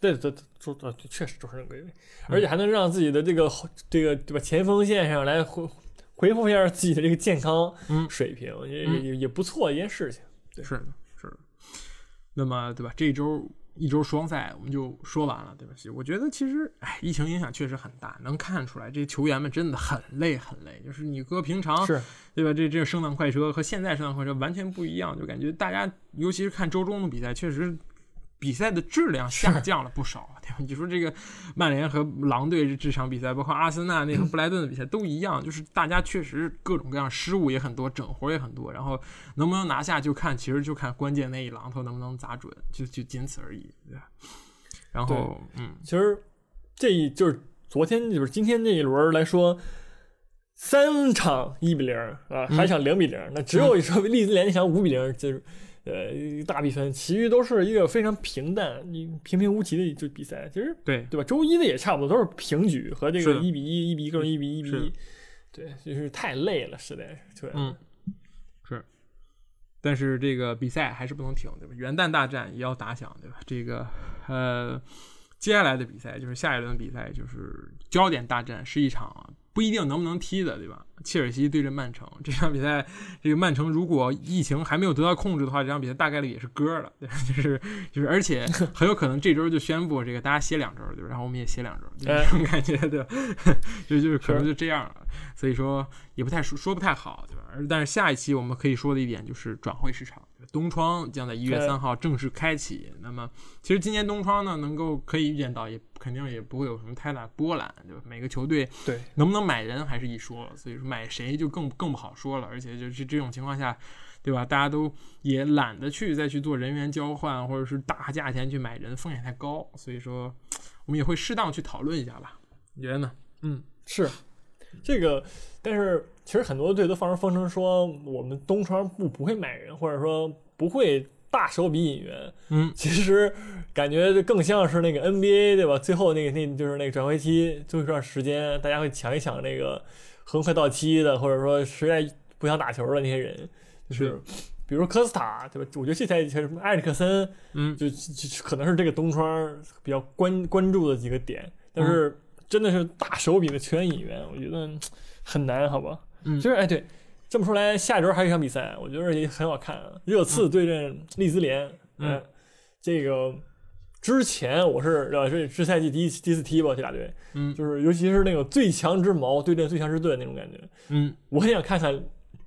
S2: 对对对，呃，确实众神归位，而且还能让自己的这个这个对吧前锋线上来回回复一下自己的这个健康水平，也也也不错一件事情。
S1: 是的，是的。那么对吧？这一周一周双赛我们就说完了，对吧？我觉得其实哎，疫情影响确实很大，能看出来这球员们真的很累很累。就是你搁平常
S2: 是，
S1: 对吧？这这圣诞快车和现在圣诞快车完全不一样，就感觉大家尤其是看周中的比赛，确实。比赛的质量下降了不少，对吧？你说这个曼联和狼队这场比赛，包括阿森纳那和布莱顿的比赛都一样，就是大家确实各种各样失误也很多，整活也很多，然后能不能拿下就看，其实就看关键那一榔头能不能砸准，就就仅此而已，对吧？然后，嗯，
S2: 其实这一就是昨天就是今天这一轮来说，三场一比零啊，还场两比零，那只有一场利兹联那场五比零，就是。呃，大比分，其余都是一个非常平淡、你平平无奇的就比赛。其实
S1: 对
S2: 对吧？周一的也差不多，都是平局和这个一比一、一比一各种一比一比一。对，就是太累了，实在是。
S1: 对嗯，是。但是这个比赛还是不能停，对吧？元旦大战也要打响，对吧？这个呃，接下来的比赛就是下一轮比赛，就是焦点大战，是一场。不一定能不能踢的，对吧？切尔西对阵曼城这场比赛，这个曼城如果疫情还没有得到控制的话，这场比赛大概率也是歌了，对吧？就是就是，而且很有可能这周就宣布这个大家歇两周，对吧？然后我们也歇两周，这种感觉，对吧？就就是可能就这样了，所以说也不太说说不太好，对吧？而但是下一期我们可以说的一点就是转会市场。东窗将在一月三号正式开启。那么，其实今年东窗呢，能够可以预见到，也肯定也不会有什么太大波澜，对吧？每个球队
S2: 对
S1: 能不能买人还是一说，所以说买谁就更更不好说了。而且就是这种情况下，对吧？大家都也懒得去再去做人员交换，或者是大价钱去买人，风险太高。所以说，我们也会适当去讨论一下吧？你觉得呢？
S2: 嗯，是这个，但是。其实很多队都放出风声说，我们东窗不不会买人，或者说不会大手笔引援。
S1: 嗯，
S2: 其实感觉更像是那个 NBA 对吧？最后那个那就是那个转会期最后一段时间，大家会抢一抢那个很快到期的，或者说实在不想打球的那些人，就是比如科斯塔对吧？我觉得这赛季什么埃里克森，
S1: 嗯，
S2: 就就可能是这个东窗比较关关注的几个点。但是真的是大手笔的球员引援，我觉得很难，好吧？
S1: 嗯，
S2: 就是哎，对，这么说来，下周还有一场比赛，我觉得也很好看。热刺对阵利兹联，
S1: 嗯，
S2: 这个之前我是呃是这赛季第一第一次踢吧，这俩队，
S1: 嗯，
S2: 就是尤其是那个最强之矛对阵最强之盾那种感觉，
S1: 嗯，
S2: 我很想看看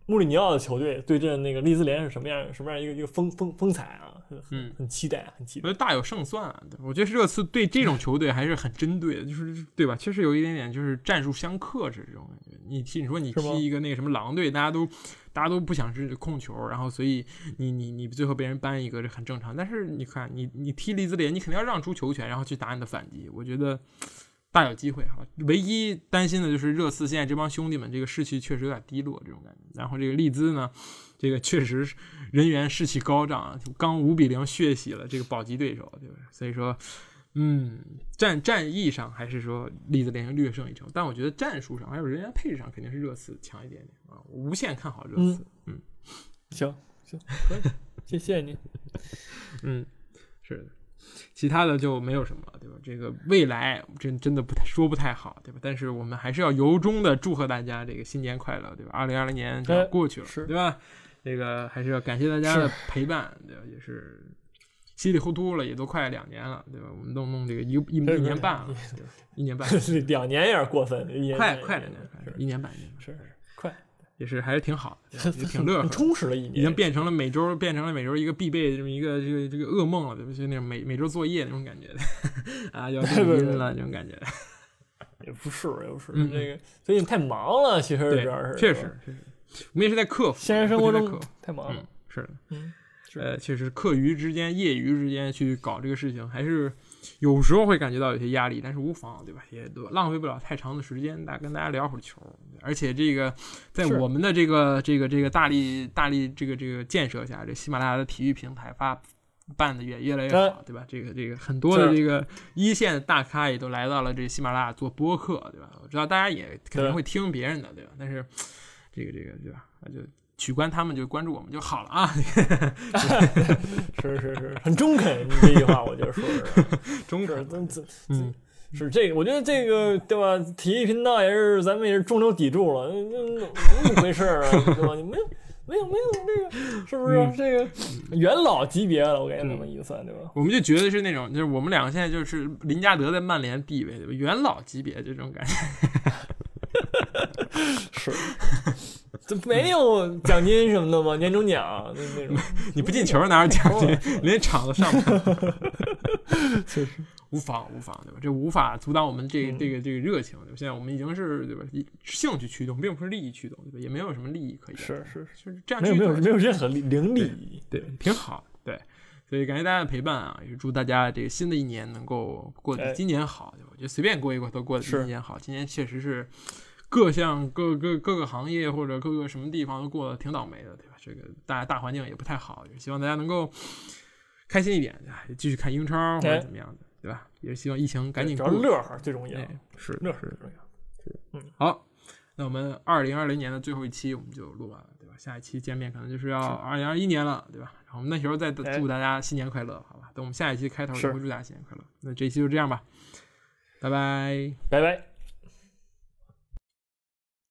S2: 穆里尼奥的球队对阵那个利兹联是什么样什么样一个一个风风风采啊。
S1: 嗯，
S2: 很期待，很期待。
S1: 我觉得大有胜算。啊我觉得热刺对这种球队还是很针对的，就是对吧？确实有一点点就是战术相克制这种感觉。你踢，你说你踢一个那个什么狼队，大家都大家都不想是控球，然后所以你你你最后被人扳一个，这很正常。但是你看，你你踢利兹联，你肯定要让出球权，然后去打你的反击。我觉得大有机会哈。唯一担心的就是热刺现在这帮兄弟们这个士气确实有点低落这种感觉。然后这个利兹呢？这个确实是人员士气高涨，刚五比零血洗了这个保级对手，对吧？所以说，嗯，战战役上还是说利兹联略胜一筹，但我觉得战术上还有人员配置上肯定是热刺强一点点啊！无限看好热刺，嗯，
S2: 行行，谢谢你，
S1: 嗯，是的，其他的就没有什么了，对吧？这个未来真真的不太说不太好，对吧？但是我们还是要由衷的祝贺大家这个新年快乐，对吧？二零二零年就要过去了，对吧？这个还是要感谢大家的陪伴，对吧？也是稀里糊涂了，也都快两年了，对吧？我们弄弄这个一一一年半了，一年半，
S2: 两年有点过分，
S1: 快快两年，一年半年，
S2: 是快，
S1: 也是还是挺好的，也挺 乐呵，
S2: 充实了一年，
S1: 已经变成了每周变成了每周一个必备这么一个这个这个噩梦了，对不？就那种每每周作业那种感觉 啊，要录音了那种感觉，
S2: 也不是也不是，这个最近太忙了，其实主要是
S1: 确实确实。我们也是在克服，
S2: 现实生活中太忙了，
S1: 是的，
S2: 嗯，
S1: 呃，确实课余之间、业余之间去搞这个事情，还是有时候会感觉到有些压力，但是无妨，对吧？也都浪费不了太长的时间，大跟大家聊会儿球。而且这个在我们的这个这个这个大力大力这个这个建设下，这喜马拉雅的体育平台发办的也越来越好，对吧？这个这个很多的这个一线大咖也都来到了这喜马拉雅做播客，对吧？我知道大家也肯定会听别人的，对吧？但是这个这个对吧？那就。取关他们就关注我们就好了啊！
S2: 是是是，很中肯，你这句话我就说是
S1: 中肯。
S2: 嗯，是这个，我觉得这个对吧？体育频道也是咱们也是中流砥柱了，那那么回事啊，对吧？你没有没有没有这个，是不是这个元老级别了？我感觉那么一算，对吧？
S1: 我们就觉得是那种，就是我们两个现在就是林加德在曼联地位，对吧？元老级别这种感觉。
S2: 是。这 没有奖金什么的吗？年终奖那那种，
S1: 你不进球哪有奖金？连场都上不了，确实无妨无妨，对吧？这无法阻挡我们这这个这个热情。对吧现在我们已经是对吧？兴趣驱动，并不是利益驱动，对吧？也没有什么利益可以。
S2: 是是
S1: 是，这样
S2: 没有没有没有任何零利益，
S1: 对，挺好。对，所以感谢大家的陪伴啊！也是祝大家这个新的一年能够过得今年好。我觉得随便过一过都过得今年好。今年确实是。各项各各各个行业或者各个什么地方都过得挺倒霉的，对吧？这个大大环境也不太好，也希望大家能够开心一点，继续看英超或者怎么样的，对吧？也是希望疫情赶紧过。
S2: 乐呵最重要，
S1: 是
S2: 乐呵最重要。
S1: 是，嗯，好，那我们二零二零年的最后一期我们就录完了，对吧？下一期见面可能就是要二零二一年了，对吧？然后我们那时候再祝大家新年快乐，好吧？等我们下一期开头也会祝大家新年快乐。那这一期就这样吧，拜拜，
S2: 拜拜。